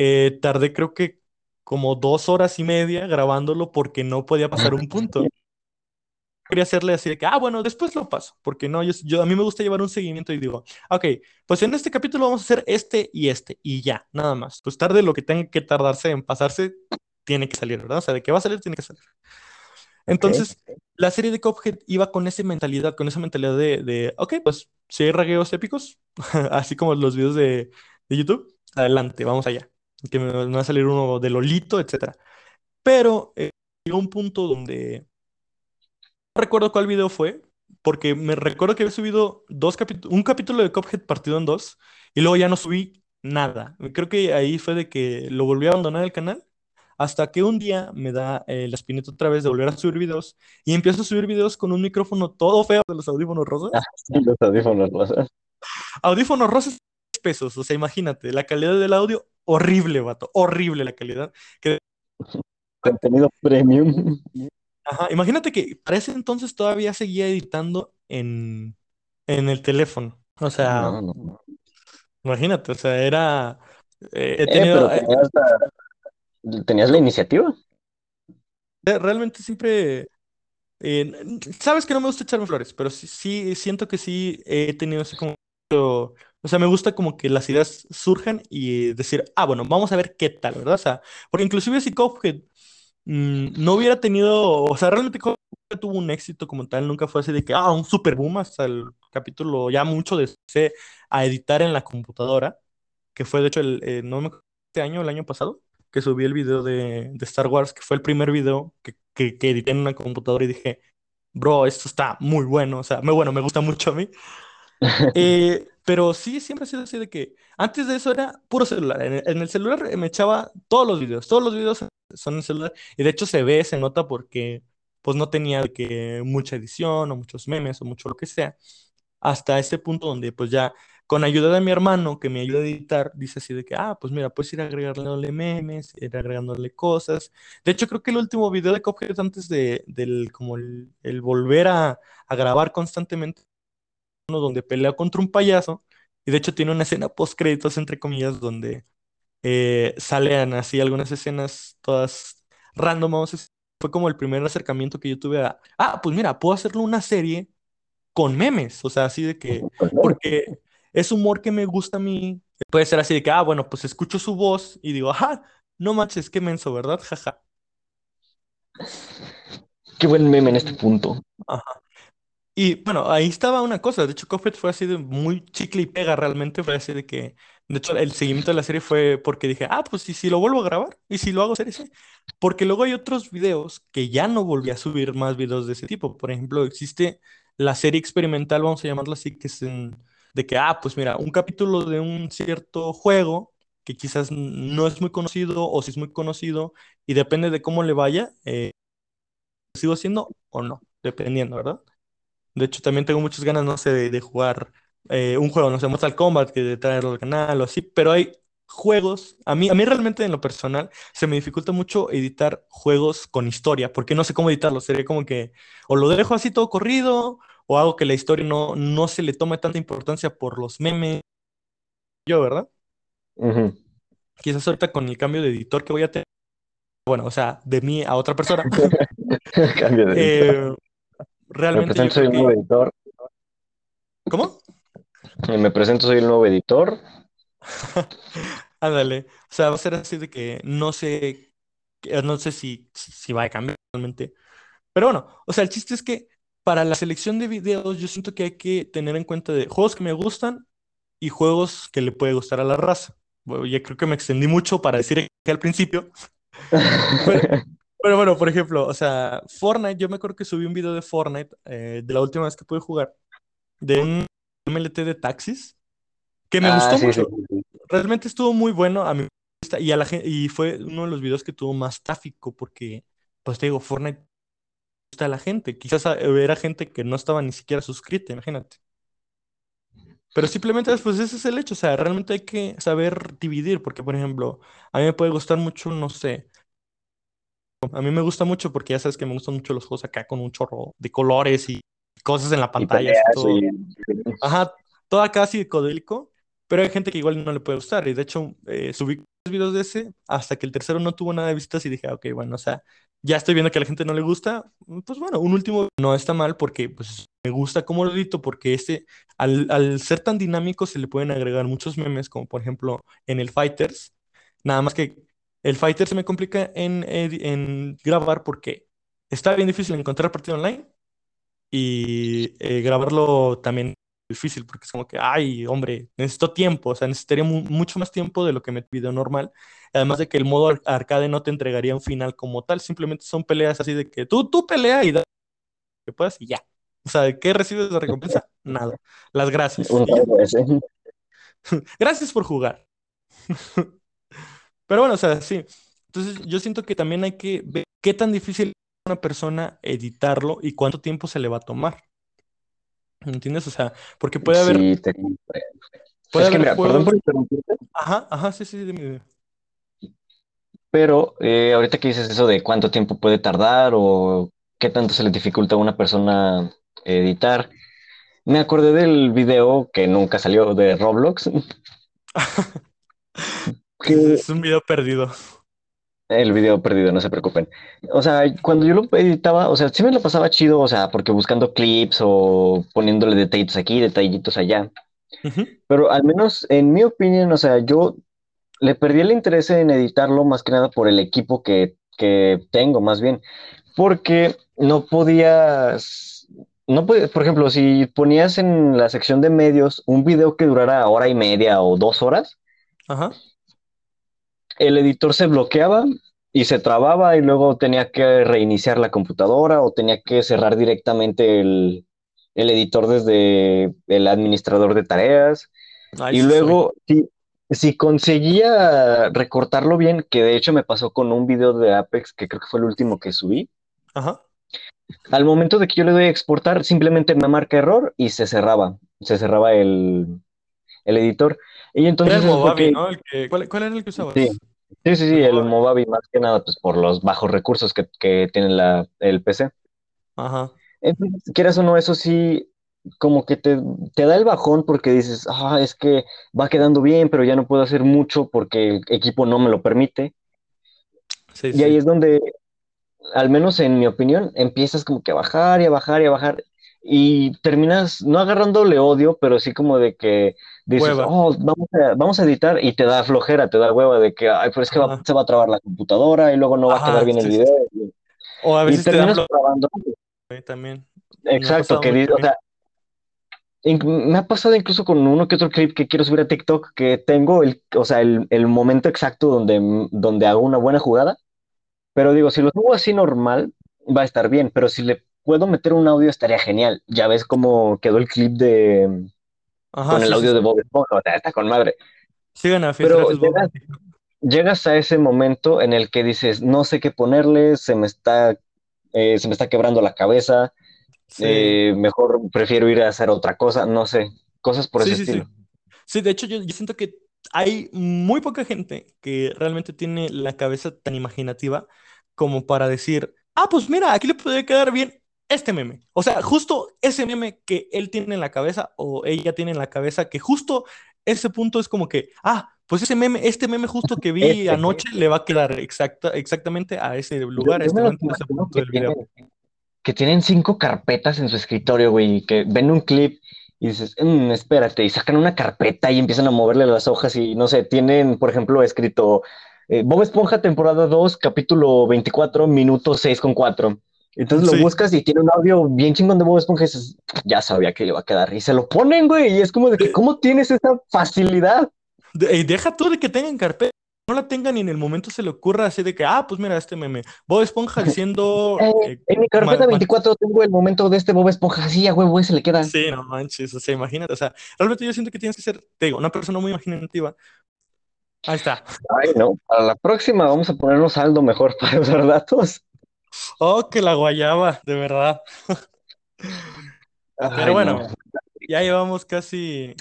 eh, tardé creo que como dos horas y media grabándolo porque no podía pasar un punto. Quería hacerle así de que, ah, bueno, después lo paso, porque no, yo, yo- a mí me gusta llevar un seguimiento y digo, ok, pues en este capítulo vamos a hacer este y este, y ya, nada más. Pues tarde lo que tenga que tardarse en pasarse, tiene que salir, ¿verdad? O sea, de que va a salir, tiene que salir. Entonces, la serie de Cuphead iba con esa mentalidad, con esa mentalidad de, de ok, pues si hay ragueos épicos, así como los videos de, de YouTube, adelante, vamos allá. Que me, va a salir uno de Lolito, etcétera. Pero eh, llegó un punto donde recuerdo cuál video fue, porque me recuerdo que había subido dos un capítulo de Cuphead partido en dos, y luego ya no subí nada. Creo que ahí fue de que lo volví a abandonar el canal, hasta que un día me da eh, la espinita otra vez de volver a subir videos, y empiezo a subir videos con un micrófono todo feo de los audífonos rosas. Ah, sí, los audífonos rosas. Audífonos rosas pesos, o sea, imagínate, la calidad del audio, horrible, vato, horrible la calidad. Que... Contenido premium. Ajá, imagínate que para ese entonces todavía seguía editando en, en el teléfono. O sea, imagínate, o sea, era. Eh, he Eh, tenido. eh, tenías la, tenías la iniciativa. eh, realmente siempre. eh, sabes que no me gusta echarme flores, pero sí, sí siento que sí he tenido así como. O sea, me gusta como que las ideas surjan y decir, ah, bueno, vamos a ver qué tal, ¿verdad? O sea, porque inclusive si Cuphead mm, no hubiera tenido, o sea, realmente Cuphead tuvo un éxito como tal, nunca fue así de que, ah, un super boom hasta el capítulo ya mucho de a editar en la computadora, que fue de hecho el, eh, no me acuerdo, este año, el año pasado, que subí el video de, Star Wars, que fue el primer video que, que, que edité en una computadora y dije, bro, esto está muy bueno, o sea, muy bueno, me gusta mucho a mí. Eh, pero sí, siempre ha sido así de que antes de eso era puro celular. En el, celular me echaba todos los videos, todos los videos son en celular y de hecho se ve, se nota porque pues no tenía que mucha edición o muchos memes o mucho lo que sea. Hasta ese punto donde pues ya con ayuda de mi hermano que me ayuda a editar, dice así de que, ah, pues mira, puedes ir agregándole memes, ir agregándole cosas. De hecho, creo que el último video de Cuphead antes de, del, como el, volver a grabar constantemente donde pelea contra un payaso y de hecho tiene una escena post créditos entre comillas donde eh, salen así algunas escenas todas random fue como el primer acercamiento que yo tuve a ah pues mira puedo hacerlo una serie con memes o sea así de que porque es humor que me gusta a mí puede ser así de que ah bueno pues escucho su voz y digo ah no manches qué menso verdad jaja Qué buen meme en este punto. Ajá. Y bueno, ahí estaba una cosa. De hecho, Cuphead fue así de muy chicle y pega realmente. Fue así de que, de hecho, el seguimiento de la serie fue porque dije, ah, pues sí, si lo vuelvo a grabar y si lo hago serie, sí. Porque luego hay otros videos que ya no volví a subir más videos de ese tipo. Por ejemplo, existe la serie experimental, vamos a llamarlo así, que es en- de que, ah, pues mira, un capítulo de un cierto juego que quizás no es muy conocido o si es muy conocido y depende de cómo le vaya, eh, sigo haciendo o no, dependiendo, ¿verdad? De hecho, también tengo muchas ganas, no sé, de, de jugar eh, un juego, no sé, Mortal Kombat, que de traerlo al canal o así, pero hay juegos, a mí, a mí realmente en lo personal se me dificulta mucho editar juegos con historia, porque no sé cómo editarlo, sería como que o lo dejo así todo corrido, o hago que la historia no, no se le tome tanta importancia por los memes, yo, ¿verdad? Quizás ahorita con el cambio de editor que voy a tener, bueno, o sea, de mí a otra persona, Cambio de editor. eh, Me realmente yo presento, soy el nuevo editor. ¿Cómo? Eh, Me presento, soy el nuevo editor. Ándale, o sea, va a ser así de que no sé, no sé si, si va a cambiar realmente. Pero bueno, o sea, el chiste es que para la selección de videos yo siento que hay que tener en cuenta de juegos que me gustan y juegos que le puede gustar a la raza. Bueno, ya creo que me extendí mucho para decir que al principio. Pero, pero bueno, por ejemplo, o sea, Fortnite, yo me acuerdo que subí un video de Fortnite eh, de la última vez que pude jugar, de un MLT de taxis, que me Ah, gustó sí, mucho. sí, sí. Realmente estuvo muy bueno a mi vista y a la gente, y fue uno de los videos que tuvo más tráfico porque, pues te digo, Fortnite gusta a la gente. Quizás a- era gente que no estaba ni siquiera suscrita, imagínate. Pero simplemente pues ese es el hecho, o sea, realmente hay que saber dividir, porque por ejemplo, a mí me puede gustar mucho, no sé, a mí me gusta mucho porque ya sabes que me gustan mucho los juegos acá con un chorro de colores y cosas en la Y pantalla, peleas todo. y... Ajá, todo acá psicodélico, pero hay gente que igual no le puede gustar. Y de hecho, eh, subí tres videos de ese hasta que el tercero no tuvo nada de vistas y dije, "Ah, ok, bueno, o sea, ya estoy viendo que a la gente no le gusta. Pues bueno, un último no está mal porque pues, me gusta cómo lo edito, porque este, al, al ser tan dinámico, se le pueden agregar muchos memes, como por ejemplo en el Fighters. Nada más que el Fighter se me complica en, grabar porque está bien difícil encontrar partido online y eh, grabarlo también difícil porque es como que, ay, hombre, necesito tiempo, o sea, necesitaría mu- mucho más tiempo de lo que me video normal. Además de que el modo ar- arcade no te entregaría un final como tal, simplemente son peleas así de que tú, tú pelea y da, que puedas y ya. O sea, ¿qué recibes de recompensa? Nada. Las gracias. Gracias por jugar. Pero bueno, o sea, sí. Entonces yo siento que también hay que ver qué tan difícil es una persona editarlo y cuánto tiempo se le va a tomar. ¿Entiendes? O sea, porque puede haber, Sí, te puede Es que haber mira, perdón por interrumpirte, Ajá, ajá, sí, sí, dime, dime. pero eh, ahorita que dices eso de cuánto tiempo puede tardar o qué tanto se le dificulta a una persona editar, me acordé del video que nunca salió de Roblox, que es un video perdido. el video perdido, no se preocupen. O sea, cuando yo lo editaba, o sea, sí me lo pasaba chido, o sea, porque buscando clips o poniéndole detallitos aquí, detallitos allá. Pero al menos en mi opinión, o sea, yo le perdí el interés en editarlo más que nada por el equipo que, que tengo, más bien, porque no podías, no podías, por ejemplo, si ponías en la sección de medios un video que durara hora y media o dos horas, Ajá. El editor se bloqueaba y se trababa y luego tenía que reiniciar la computadora o tenía que cerrar directamente el, el editor desde el administrador de tareas. Ay, Y sí luego, si, si conseguía recortarlo bien, que de hecho me pasó con un video de Apex, que creo que fue el último que subí, Ajá. al momento de que yo le doy a exportar, simplemente me marca error y se cerraba, se cerraba el, el editor. Y entonces el eso fue Movavi, que, ¿no? El que, ¿cuál, cuál era el que usabas? sí, sí, sí, sí, El el Movavi. Más que nada, pues por los bajos recursos que, que tiene la, el PC. Ajá. Entonces, quieras o no, eso sí, como que te, te da el bajón porque dices, ah, es que va quedando bien, pero ya no puedo hacer mucho porque el equipo no me lo permite. Sí, Y ahí es donde, al menos en mi opinión, empiezas como que a bajar y a bajar y a bajar y terminas no agarrándole odio, pero sí como de que dices, Hueva. oh, vamos a, vamos a editar y te da flojera, te da hueva de que, ay, pero es que va- Ajá. se va a trabar la computadora y luego no va a quedar Ajá, bien el sí, video. sí. O a Y, y veces te da terminas flow trabando. también. Exacto, que o sea, Me ha pasado incluso con uno que otro clip que quiero subir a TikTok que tengo el, o sea, el, el momento exacto donde, donde hago una buena jugada, pero digo, si lo subo así normal, va a estar bien, pero si le puedo meter un audio estaría genial. Ya ves cómo quedó el clip de Ajá, con el sí, sí, audio de. Bob Esponja, o sea, está con madre. Sigan a Pero llegas, llegas a ese momento en el que dices, no sé qué ponerle, se me está, eh, se me está quebrando la cabeza, Sí. eh, mejor prefiero ir a hacer otra cosa, no sé, cosas por ese sí, sí. estilo. Sí, de hecho yo, yo siento que hay muy poca gente que realmente tiene la cabeza tan imaginativa como para decir, ah, pues mira, aquí le puede quedar bien este meme. O sea, justo ese meme que él tiene en la cabeza o ella tiene en la cabeza, que justo ese punto es como que, ah, pues ese meme, este meme justo que vi Este. anoche le va a quedar exacta, exactamente a ese Yo, lugar, a este momento, ese imagino punto que del video. tienen, que tienen cinco carpetas en su escritorio, güey, y que ven un clip y dices, "Mm, espérate, y sacan una carpeta y empiezan a moverle las hojas y no sé, tienen, por ejemplo, escrito eh, Bob Esponja, temporada 2, capítulo 24, minuto 6 con 4. Entonces lo Sí. buscas y tiene un audio bien chingón de Bob Esponja y dices, ya sabía que le iba a quedar. Y se lo ponen, güey, y es como de que, De- ¿cómo tienes esa facilidad? De- y deja tú de que tengan carpeta, no la tengan y en el momento se le ocurra así de que, ah, pues mira, este meme, Bob Esponja diciendo... Eh, eh, en mi carpeta ma- 24 tengo el momento de este Bob Esponja, así a huevo, ese le queda. Sí, no manches, o sea, imagínate, o sea, realmente yo siento que tienes que ser, te digo, una persona muy imaginativa. Ahí está. Ay, no, para la próxima vamos a ponernos saldo mejor para usar datos. Oh, que la guayaba, de verdad. Pero Ay, bueno, no. ya llevamos casi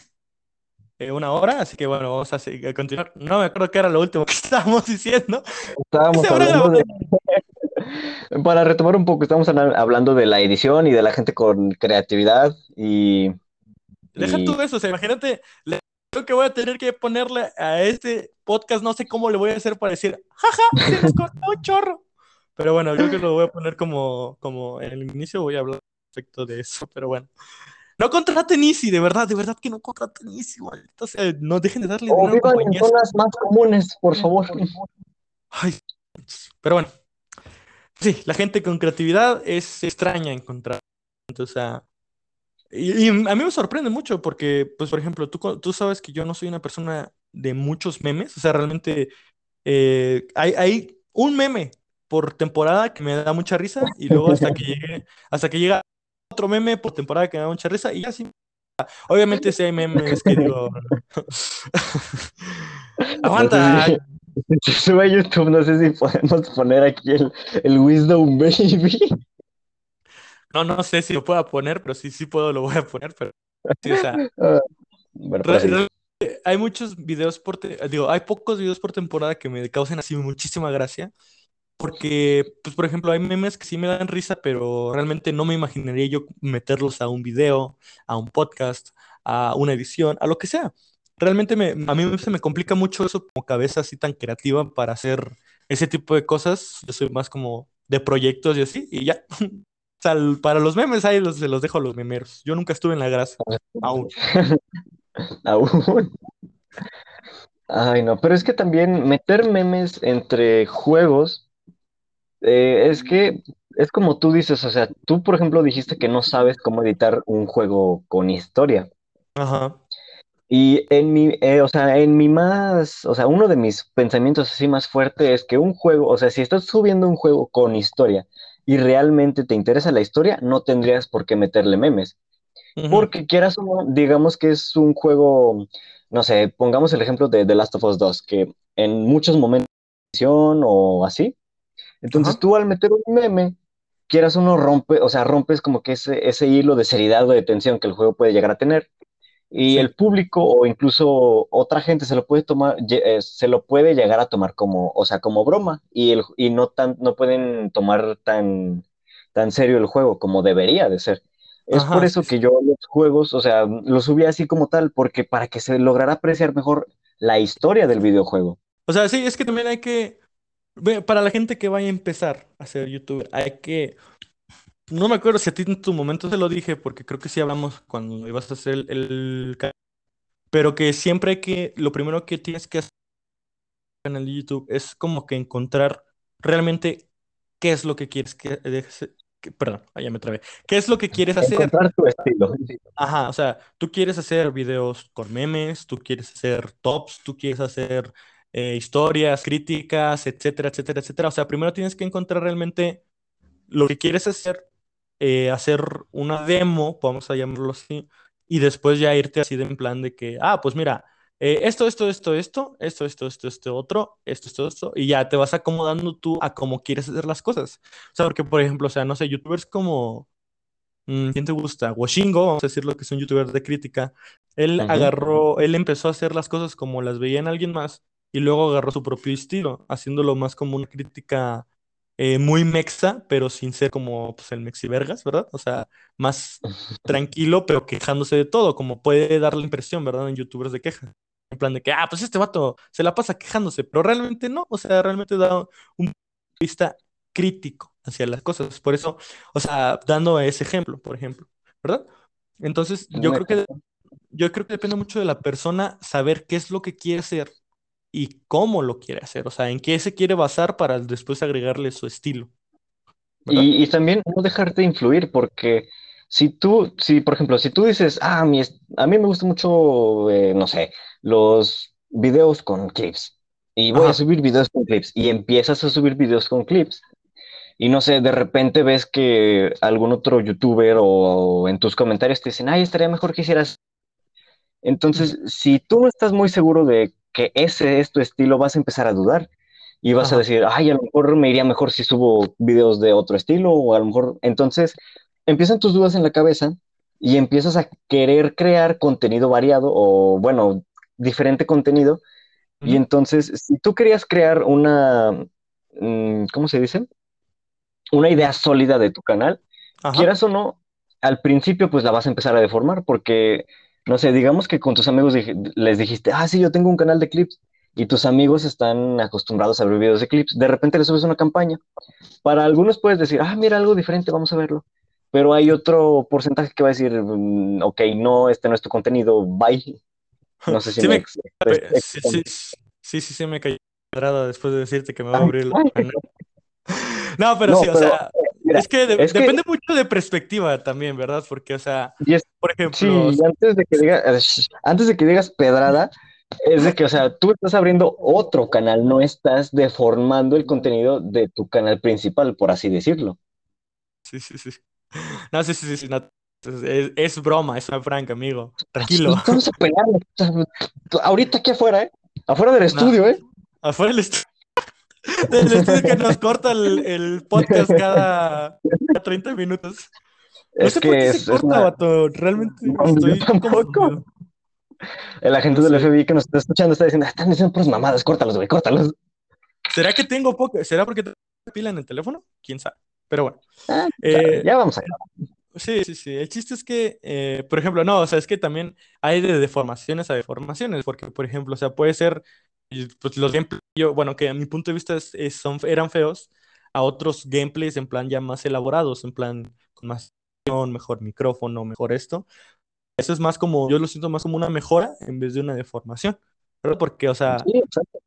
eh, una hora, así que bueno, vamos a, seguir- a continuar. No me acuerdo qué era lo último que estábamos diciendo. Estábamos hablando de, para retomar un poco, estamos hablando de la edición y de la gente con creatividad y, Deja y tú eso, o sea, imagínate, creo que voy a tener que ponerle a este podcast, no sé cómo le voy a hacer para decir, jaja, se nos cortó un chorro. Pero bueno, creo que lo voy a poner como, como en el inicio, voy a hablar respecto de eso, pero bueno. No contraten Easy, de verdad, de verdad que no contraten Easy, maldita sea, no dejen de darle o vivan en zonas más comunes, por favor. Ay, pero bueno, sí, la gente con creatividad es extraña encontrar. O sea, y, y a mí me sorprende mucho porque, pues, por ejemplo, tú, tú sabes que yo no soy una persona de muchos memes. O sea, realmente eh, hay, hay un meme por temporada que me da mucha risa y luego hasta que llegue, hasta que llega otro meme por temporada que me da mucha risa y así. Obviamente si hay memes que digo... Aguanta. Si se sube a YouTube, no sé si podemos poner aquí el, el Wisdom Baby. No, no sé si lo pueda poner, pero sí, sí puedo, lo voy a poner, pero sí, o sea, Ah, bueno, re- pues hay muchos videos por, te- digo, hay pocos videos por temporada que me causen así muchísima gracia, porque, pues, por ejemplo, hay memes que sí me dan risa, pero realmente no me imaginaría yo meterlos a un video, a un podcast, a una edición, a lo que sea. Realmente me, a mí se me complica mucho eso como cabeza así tan creativa para hacer ese tipo de cosas. Yo soy más como de proyectos y así, y ya. O sea, para los memes ahí los, se los dejo a los memeros. Yo nunca estuve en la grasa, aún. Aún. Ay, no, pero es que también meter memes entre juegos, eh, es que es como tú dices, o sea, tú por ejemplo dijiste que no sabes cómo editar un juego con historia. Ajá, Y en mi, eh, o sea, en mi más, o sea, uno de mis pensamientos así más fuerte es que un juego, o sea, si estás subiendo un juego con historia y realmente te interesa la historia, no tendrías por qué meterle memes. Porque quieras o no, digamos que es un juego, no sé, pongamos el ejemplo de The Last of Us 2, que en muchos momentos o así, entonces ajá, tú al meter un meme, quieras o no rompe, o sea, rompes como que ese, ese hilo de seriedad o de tensión que el juego puede llegar a tener. Y sí, el público o incluso otra gente se lo puede tomar, eh, se lo puede llegar a tomar como, o sea, como broma y, el, y no tan, no pueden tomar tan, tan serio el juego como debería de ser. Es por ajá, sí, eso que yo los juegos, o sea, los subí así como tal, porque para que se lograra apreciar mejor la historia del videojuego. O sea, sí, es que también hay que, para la gente que vaya a empezar a ser youtuber, hay que, no me acuerdo si a ti en tu momento te lo dije, porque creo que sí hablamos cuando ibas a hacer el, pero que siempre hay que, lo primero que tienes que hacer en el canal de YouTube es como que encontrar realmente qué es lo que quieres que, dejes- que- perdón, allá me trabé, qué es lo que quieres hacer. Encontrar tu estilo. Ajá, o sea, tú quieres hacer videos con memes, tú quieres hacer tops, tú quieres hacer eh, historias, críticas, etcétera, etcétera, etcétera. O sea, primero tienes que encontrar realmente lo que quieres hacer, eh, hacer una demo, vamos a llamarlo así, y después ya irte así de en plan de que, ah, pues mira, eh, esto, esto, esto, esto, esto, esto, esto, esto, otro, esto, esto, esto, y ya te vas acomodando tú a cómo quieres hacer las cosas. O sea, porque, por ejemplo, o sea, no sé, youtubers como... Mm, ¿Quién te gusta? Washingo, vamos a decirlo que es un youtuber de crítica. Él Ujú. agarró, él empezó a hacer las cosas como las veía en alguien más y luego agarró su propio estilo, haciéndolo más como una crítica eh, muy mexa, pero sin ser como pues, el mexivergas, ¿verdad? O sea, más tranquilo, pero quejándose de todo, como puede dar la impresión, ¿verdad? En youtubers de queja. En plan de que, ah, pues este vato se la pasa quejándose, pero realmente no, o sea, realmente da un punto de vista crítico hacia las cosas. Por eso o sea, dando ese ejemplo, por ejemplo, ¿verdad? Entonces, yo creo que, yo creo que depende mucho de la persona saber qué es lo que quiere hacer y cómo lo quiere hacer, o sea, en qué se quiere basar para después agregarle su estilo. Y, y también no dejarte influir, porque si tú, si por ejemplo, si tú dices, ah, mi a mí me gusta mucho, eh, no sé, los videos con clips, y voy a Ajá, subir videos con clips, y empiezas a subir videos con clips, y no sé, de repente ves que algún otro youtuber o en tus comentarios te dicen, ay, estaría mejor que hicieras. Entonces, si tú no estás muy seguro de que ese es tu estilo, vas a empezar a dudar y vas a decir, ay, a lo mejor me iría mejor si subo videos de otro estilo o a lo mejor, entonces empiezan tus dudas en la cabeza y empiezas a querer crear contenido variado o, bueno, diferente contenido. Y entonces, si tú querías crear una, mm, ¿cómo se dice? Una idea sólida de tu canal, ajá, quieras o no, al principio pues la vas a empezar a deformar porque, no sé, digamos que con tus amigos les dijiste, ah, sí, yo tengo un canal de clips y tus amigos están acostumbrados a ver videos de clips, de repente les subes una campaña. Para algunos puedes decir, ah, mira, algo diferente, vamos a verlo. Pero hay otro porcentaje que va a decir, "Mm, ok, no, este no es tu contenido, bye. No sé si Sí me me, sí, sí, sí, sí, sí me cayó después de decirte que me voy a abrir canal. No, pero sí, o pero sea, eh, mira, es que de- es que depende mucho de perspectiva también, ¿verdad? Porque, o sea, es- por ejemplo, sí, antes de que digas, antes de que digas pedrada, es de que, o sea, tú estás abriendo otro canal, no estás deformando el contenido de tu canal principal, por así decirlo. sí, sí, sí. No, sí, sí, sí, sí, no, es, es broma, es una franca, amigo. Tranquilo. Vamos a pelear. Ahorita aquí afuera, ¿eh? Afuera del No, estudio, ¿eh? afuera del estudio, del estudio que nos corta el, el podcast cada, cada 30 minutos. No Es sé por que qué es, se es corta, una... vato. Realmente No, estoy tampoco. El agente No del. FBI que nos está escuchando está diciendo, "Ah, están diciendo puras mamadas, córtalos, güey, córtalos. ¿Será que tengo poco? ¿Será porque tengo pila en el teléfono? ¿Quién sabe? Pero bueno. Ah, ya, Eh, ya vamos allá. Sí, sí, sí. El chiste es que, eh, por ejemplo, no, o sea, es que también hay de deformaciones a deformaciones, porque, por ejemplo, o sea, puede ser, pues los gameplays, yo, bueno, que a mi punto de vista es- es- son, eran feos, a otros gameplays en plan ya más elaborados, en plan con más mejor micrófono, mejor esto. Eso es más como, yo lo siento más como una mejora en vez de una deformación, ¿verdad? Porque, o sea, Sí, exacto.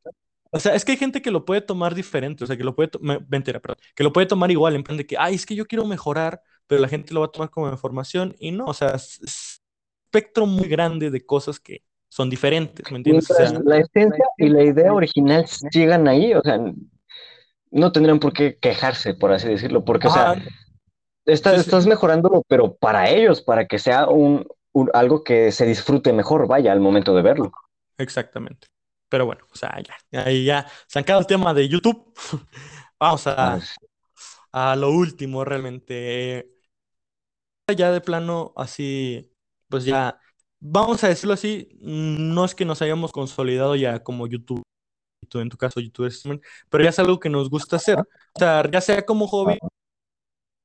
o sea, es que hay gente que lo puede tomar diferente, o sea, que lo puede, me- mentira, perdón, que lo puede tomar igual, en plan de que, ay, es que yo quiero mejorar, pero la gente lo va a tomar como información y no, o sea, es, es espectro muy grande de cosas que son diferentes, ¿me entiendes? O Mientras sea, la esencia y la idea original sigan ahí, o sea, no tendrían por qué quejarse, por así decirlo, porque, o sea, ajá, está- sí, estás mejorándolo, pero para ellos, para que sea un, un- algo que se disfrute mejor, vaya, al momento de verlo. exactamente. Pero bueno, o sea, ya, ahí ya, sacado el tema de YouTube, vamos Ah, a, sí. a lo último realmente. Ya de plano, así, pues ya, vamos a decirlo así, no es que nos hayamos consolidado ya como YouTube, en tu caso, youtuber streamer, pero ya es algo que nos gusta hacer. O sea, ya sea como hobby,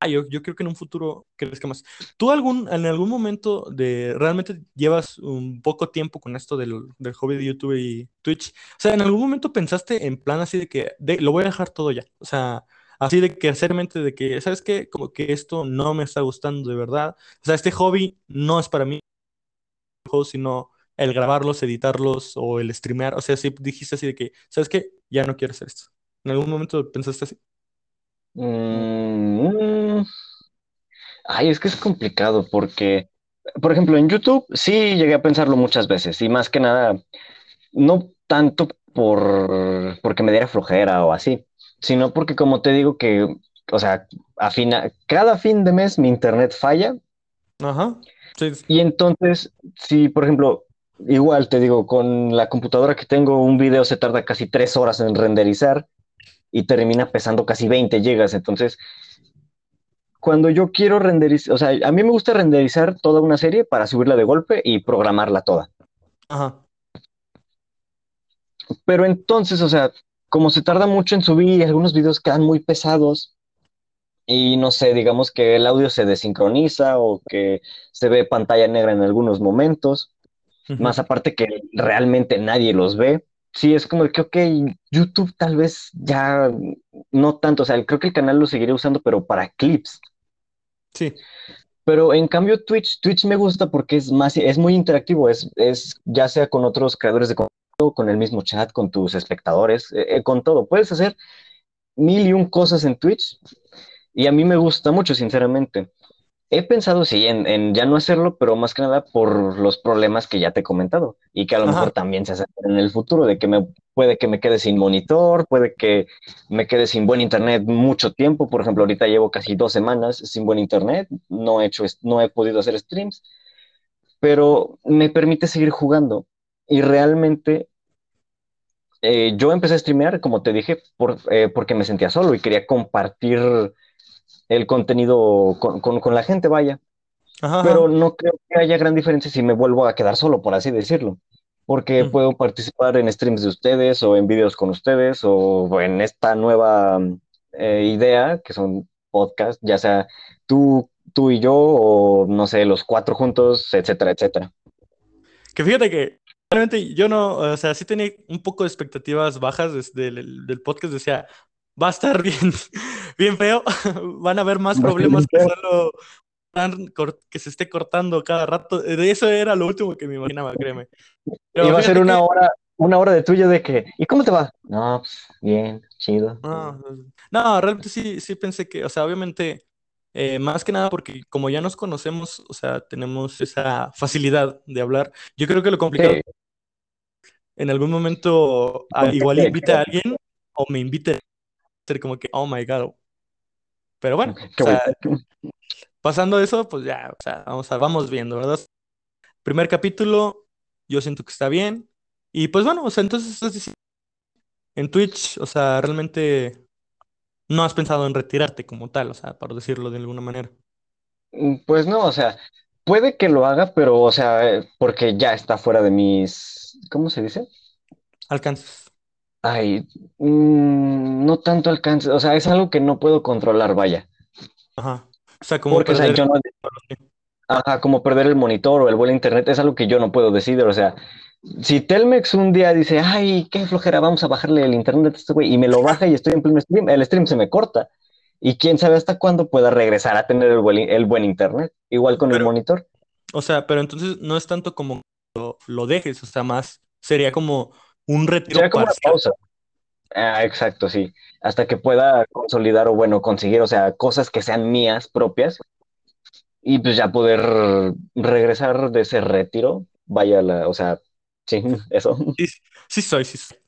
ah, yo, yo creo que en un futuro crezca más. ¿Tú algún, en algún momento de, realmente llevas un poco tiempo con esto del, del hobby de YouTube y Twitch? O sea, ¿en algún momento pensaste en plan así de que de- lo voy a dejar todo ya? O sea, así de que seriamente de que, ¿sabes qué? Como que esto no me está gustando de verdad. O sea, este hobby no es para mí, sino el grabarlos, editarlos o el streamear. O sea, si dijiste así de que, ¿sabes qué? Ya no quiero hacer esto. ¿En algún momento pensaste así? Mm, ay, es que es complicado porque, por ejemplo, en YouTube sí llegué a pensarlo muchas veces y más que nada, no tanto por porque me diera flojera o así, sino porque como te digo que, o sea, a fina- cada fin de mes mi internet falla Ajá. Sí, y entonces, si por ejemplo, igual te digo, con la computadora que tengo, un video se tarda casi tres horas en renderizar y termina pesando casi 20 gigas, entonces cuando yo quiero renderizar, o sea, a mí me gusta renderizar toda una serie para subirla de golpe y programarla toda. ajá. Pero entonces, o sea, como se tarda mucho en subir y algunos videos quedan muy pesados y no sé, digamos que el audio se desincroniza o que se ve pantalla negra en algunos momentos, Ujú. más aparte que realmente nadie los ve. Sí, es como que, ok, YouTube tal vez ya no tanto, o sea, creo que el canal lo seguiré usando, pero para clips. Sí. Pero en cambio Twitch, Twitch me gusta porque es más, es muy interactivo, es, es ya sea con otros creadores de contenido, con el mismo chat, con tus espectadores, eh, eh, con todo. Puedes hacer mil y un cosas en Twitch y a mí me gusta mucho, sinceramente. He pensado, sí, en, en ya no hacerlo, pero más que nada por los problemas que ya te he comentado y que a lo Ajá. mejor también se hacen en el futuro, de que me puede que me quede sin monitor, puede que me quede sin buen internet mucho tiempo. Por ejemplo, ahorita llevo casi dos semanas sin buen internet, no he hecho, no he podido hacer streams, pero me permite seguir jugando y realmente eh, yo empecé a streamear, como te dije, por, eh, porque me sentía solo y quería compartir el contenido con, con- con la gente, vaya. Ajá, Pero ajá. no creo que haya gran diferencia si me vuelvo a quedar solo, por así decirlo. Porque Mm. puedo participar en streams de ustedes o en videos con ustedes o en esta nueva eh, idea que son podcasts, ya sea tú, tú y yo o no sé, los cuatro juntos, etcétera, etcétera. Que fíjate que realmente yo no, o sea, sí tenía un poco de expectativas bajas desde el del podcast. Decía, va a estar bien, bien feo. Van a haber más Va problemas que solo que se esté cortando cada rato. De eso era lo último que me imaginaba, créeme. Pero Iba a ser una que hora, una hora de tuyo de que, ¿y cómo te va? No, pues bien, chido. Ah, no, realmente sí, sí pensé que, o sea, obviamente, eh, más que nada porque como ya nos conocemos, o sea, tenemos esa facilidad de hablar. Yo creo que lo complicado Sí, en algún momento ah, igual invite a alguien o me invite como que, oh my God. Pero bueno, o sea, pasando eso, pues ya, o sea, vamos, a, vamos viendo, ¿verdad? Primer capítulo, yo siento que está bien. Y pues bueno, o sea, entonces estás diciendo en Twitch, o sea, realmente no has pensado en retirarte como tal, o sea, por decirlo de alguna manera. Mm, Pues no, o sea, puede que lo haga, pero, o sea, eh, porque ya está fuera de mis, ¿cómo se dice? Alcances. Ay, mm, no tanto alcance, o sea, es algo que no puedo controlar, vaya. Ajá. O sea, como Porque, o sea, perder. yo no, ajá, como perder el monitor o el vuelo a internet es algo que yo no puedo decidir, o sea, si Telmex un día dice, ay, qué flojera, vamos a bajarle el internet a este güey, y me lo baja y estoy en pleno stream, el stream se me corta. Y quién sabe hasta cuándo pueda regresar a tener el buen, el buen internet, igual con el monitor. o sea, pero entonces no es tanto como lo, lo dejes, o sea, más sería como un retiro como una parcial. pausa. Ah, exacto, sí. Hasta que pueda consolidar o bueno, conseguir, o sea, cosas que sean mías propias y pues ya poder regresar de ese retiro. Vaya la, o sea, sí, eso. Sí, sí soy, sí soy.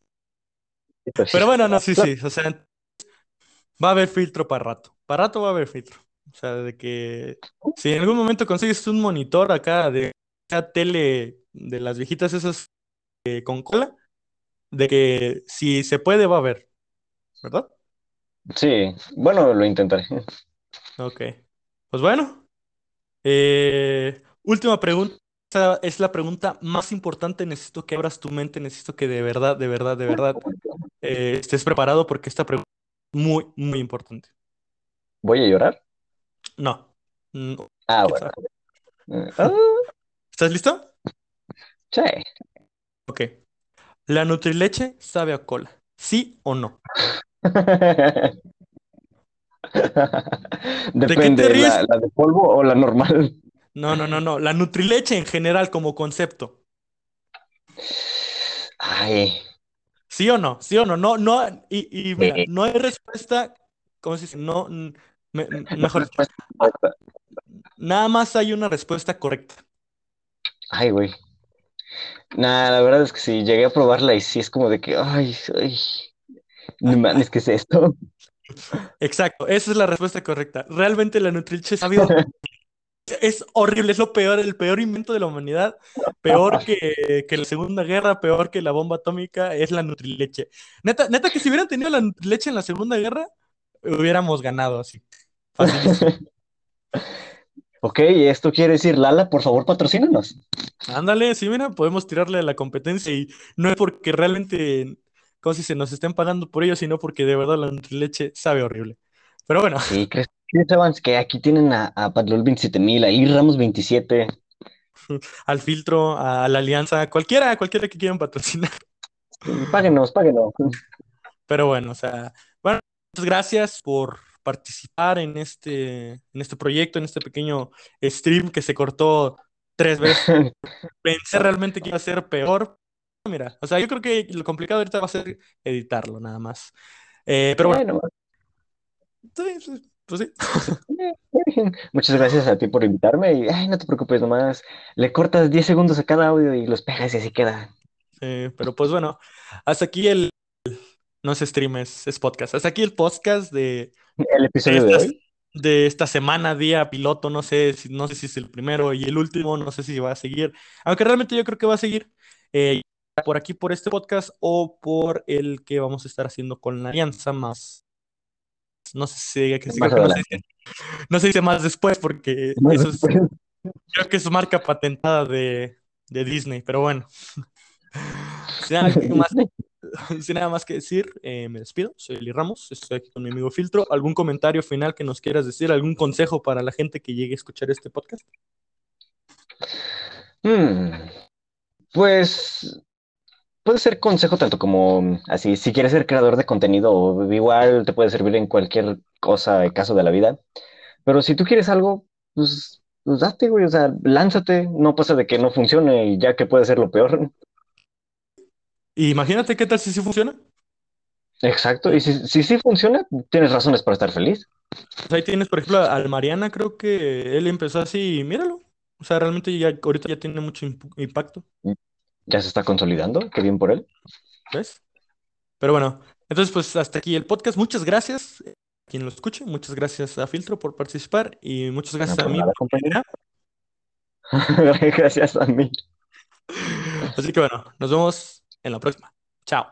Pues sí. Pero bueno, no, sí, Claro, sí, o sea, va a haber filtro para rato. Para rato va a haber filtro. O sea, de que si en algún momento consigues un monitor acá de esa tele de las viejitas esas eh, con cola, de que si se puede va a haber, ¿verdad? sí, bueno, lo intentaré. Ok. Pues bueno, eh, última pregunta. Es la pregunta más importante. Necesito que abras tu mente, necesito que de verdad, de verdad, de verdad eh, estés preparado porque esta pregunta es muy, muy importante. ¿Voy a llorar? No. Ah, ¿Quién bueno. sabe? Ah, ¿Estás listo? sí. Ok. ¿La Nutrileche sabe a cola? ¿Sí o no? ¿De qué te Depende? ¿la, la de polvo o la normal? No, no, no, no. La Nutrileche en general como concepto. Ay, ¿Sí o no? ¿Sí o no? No, no. Y, y mira, no hay respuesta. ¿Cómo se dice? No, me- no mejor correcta. nada más hay una respuesta correcta. Ay, güey. Nah, la verdad es que sí, llegué a probarla y sí es como de que, ay, ay, no mames, ¿qué es esto? Exacto, esa es la respuesta correcta. Realmente la sabe horrible. Es horrible, es lo peor, el peor invento de la humanidad, peor que, que la Segunda Guerra, peor que la bomba atómica, es la Nutrileche. Neta, neta que si hubieran tenido la Nutrileche en la Segunda Guerra, hubiéramos ganado así, facilísimo. Ok, esto quiere decir, Lala, por favor, patrocínanos. Ándale, sí, mira, podemos tirarle a la competencia y no es porque realmente, como si se nos estén pagando por ello, sino porque de verdad la Nutrileche sabe horrible. Pero bueno, Sí, ¿crees, crees, Evans, que aquí tienen a, a Patlol 27000, ahí Ramos 27? al filtro, a la alianza, cualquiera, cualquiera que quieran patrocinar. Páguenos, páguenos. Pero bueno, o sea, bueno, muchas gracias por participar en este, en este proyecto, en este pequeño stream que se cortó tres veces. Pensé realmente que iba a ser peor. Mira, o sea, yo creo que lo complicado ahorita va a ser editarlo nada más. Eh, pero bueno, Bueno, sí, sí, pues sí. muchas gracias a ti por invitarme y, ay, no te preocupes, nomás le cortas 10 segundos a cada audio y los pegas y así queda. Sí, pero pues bueno, hasta aquí el, no es stream, es, es podcast. Hasta aquí el podcast de, El episodio de estas hoy. de esta semana, día piloto, no sé si, no sé si es el primero y el último, no sé si va a seguir, aunque realmente yo creo que va a seguir eh, por aquí, por este podcast o por el que vamos a estar haciendo con la alianza más, no sé si, que sí, no se dice, no se dice más después porque Más eso es, creo que es marca patentada de, de Disney, pero bueno, más, sin nada más que decir, eh, me despido, soy Eli Ramos, estoy aquí con mi amigo Filtro, ¿algún comentario final que nos quieras decir, algún consejo para la gente que llegue a escuchar este podcast? Hmm, Pues puede ser consejo tanto como así, si quieres ser creador de contenido, igual te puede servir en cualquier cosa, caso de la vida. Pero si tú quieres algo, pues, pues date, güey, o sea, lánzate, no pasa de que no funcione y ya que puede ser lo peor. Imagínate qué tal si sí funciona. Exacto, y si, si sí funciona, tienes razones para estar feliz. Pues ahí tienes, por ejemplo, al Mariana, creo que él empezó así y míralo. O sea, realmente ya ahorita ya tiene mucho impacto, Ya se está consolidando, qué bien por él. ¿ves? Pero bueno, entonces pues hasta aquí el podcast. Muchas gracias. quien lo escuche. Muchas gracias a Filtro por participar y muchas gracias a por mí nada, idea. Gracias a mí. Así que bueno, nos vemos en la próxima. Chao.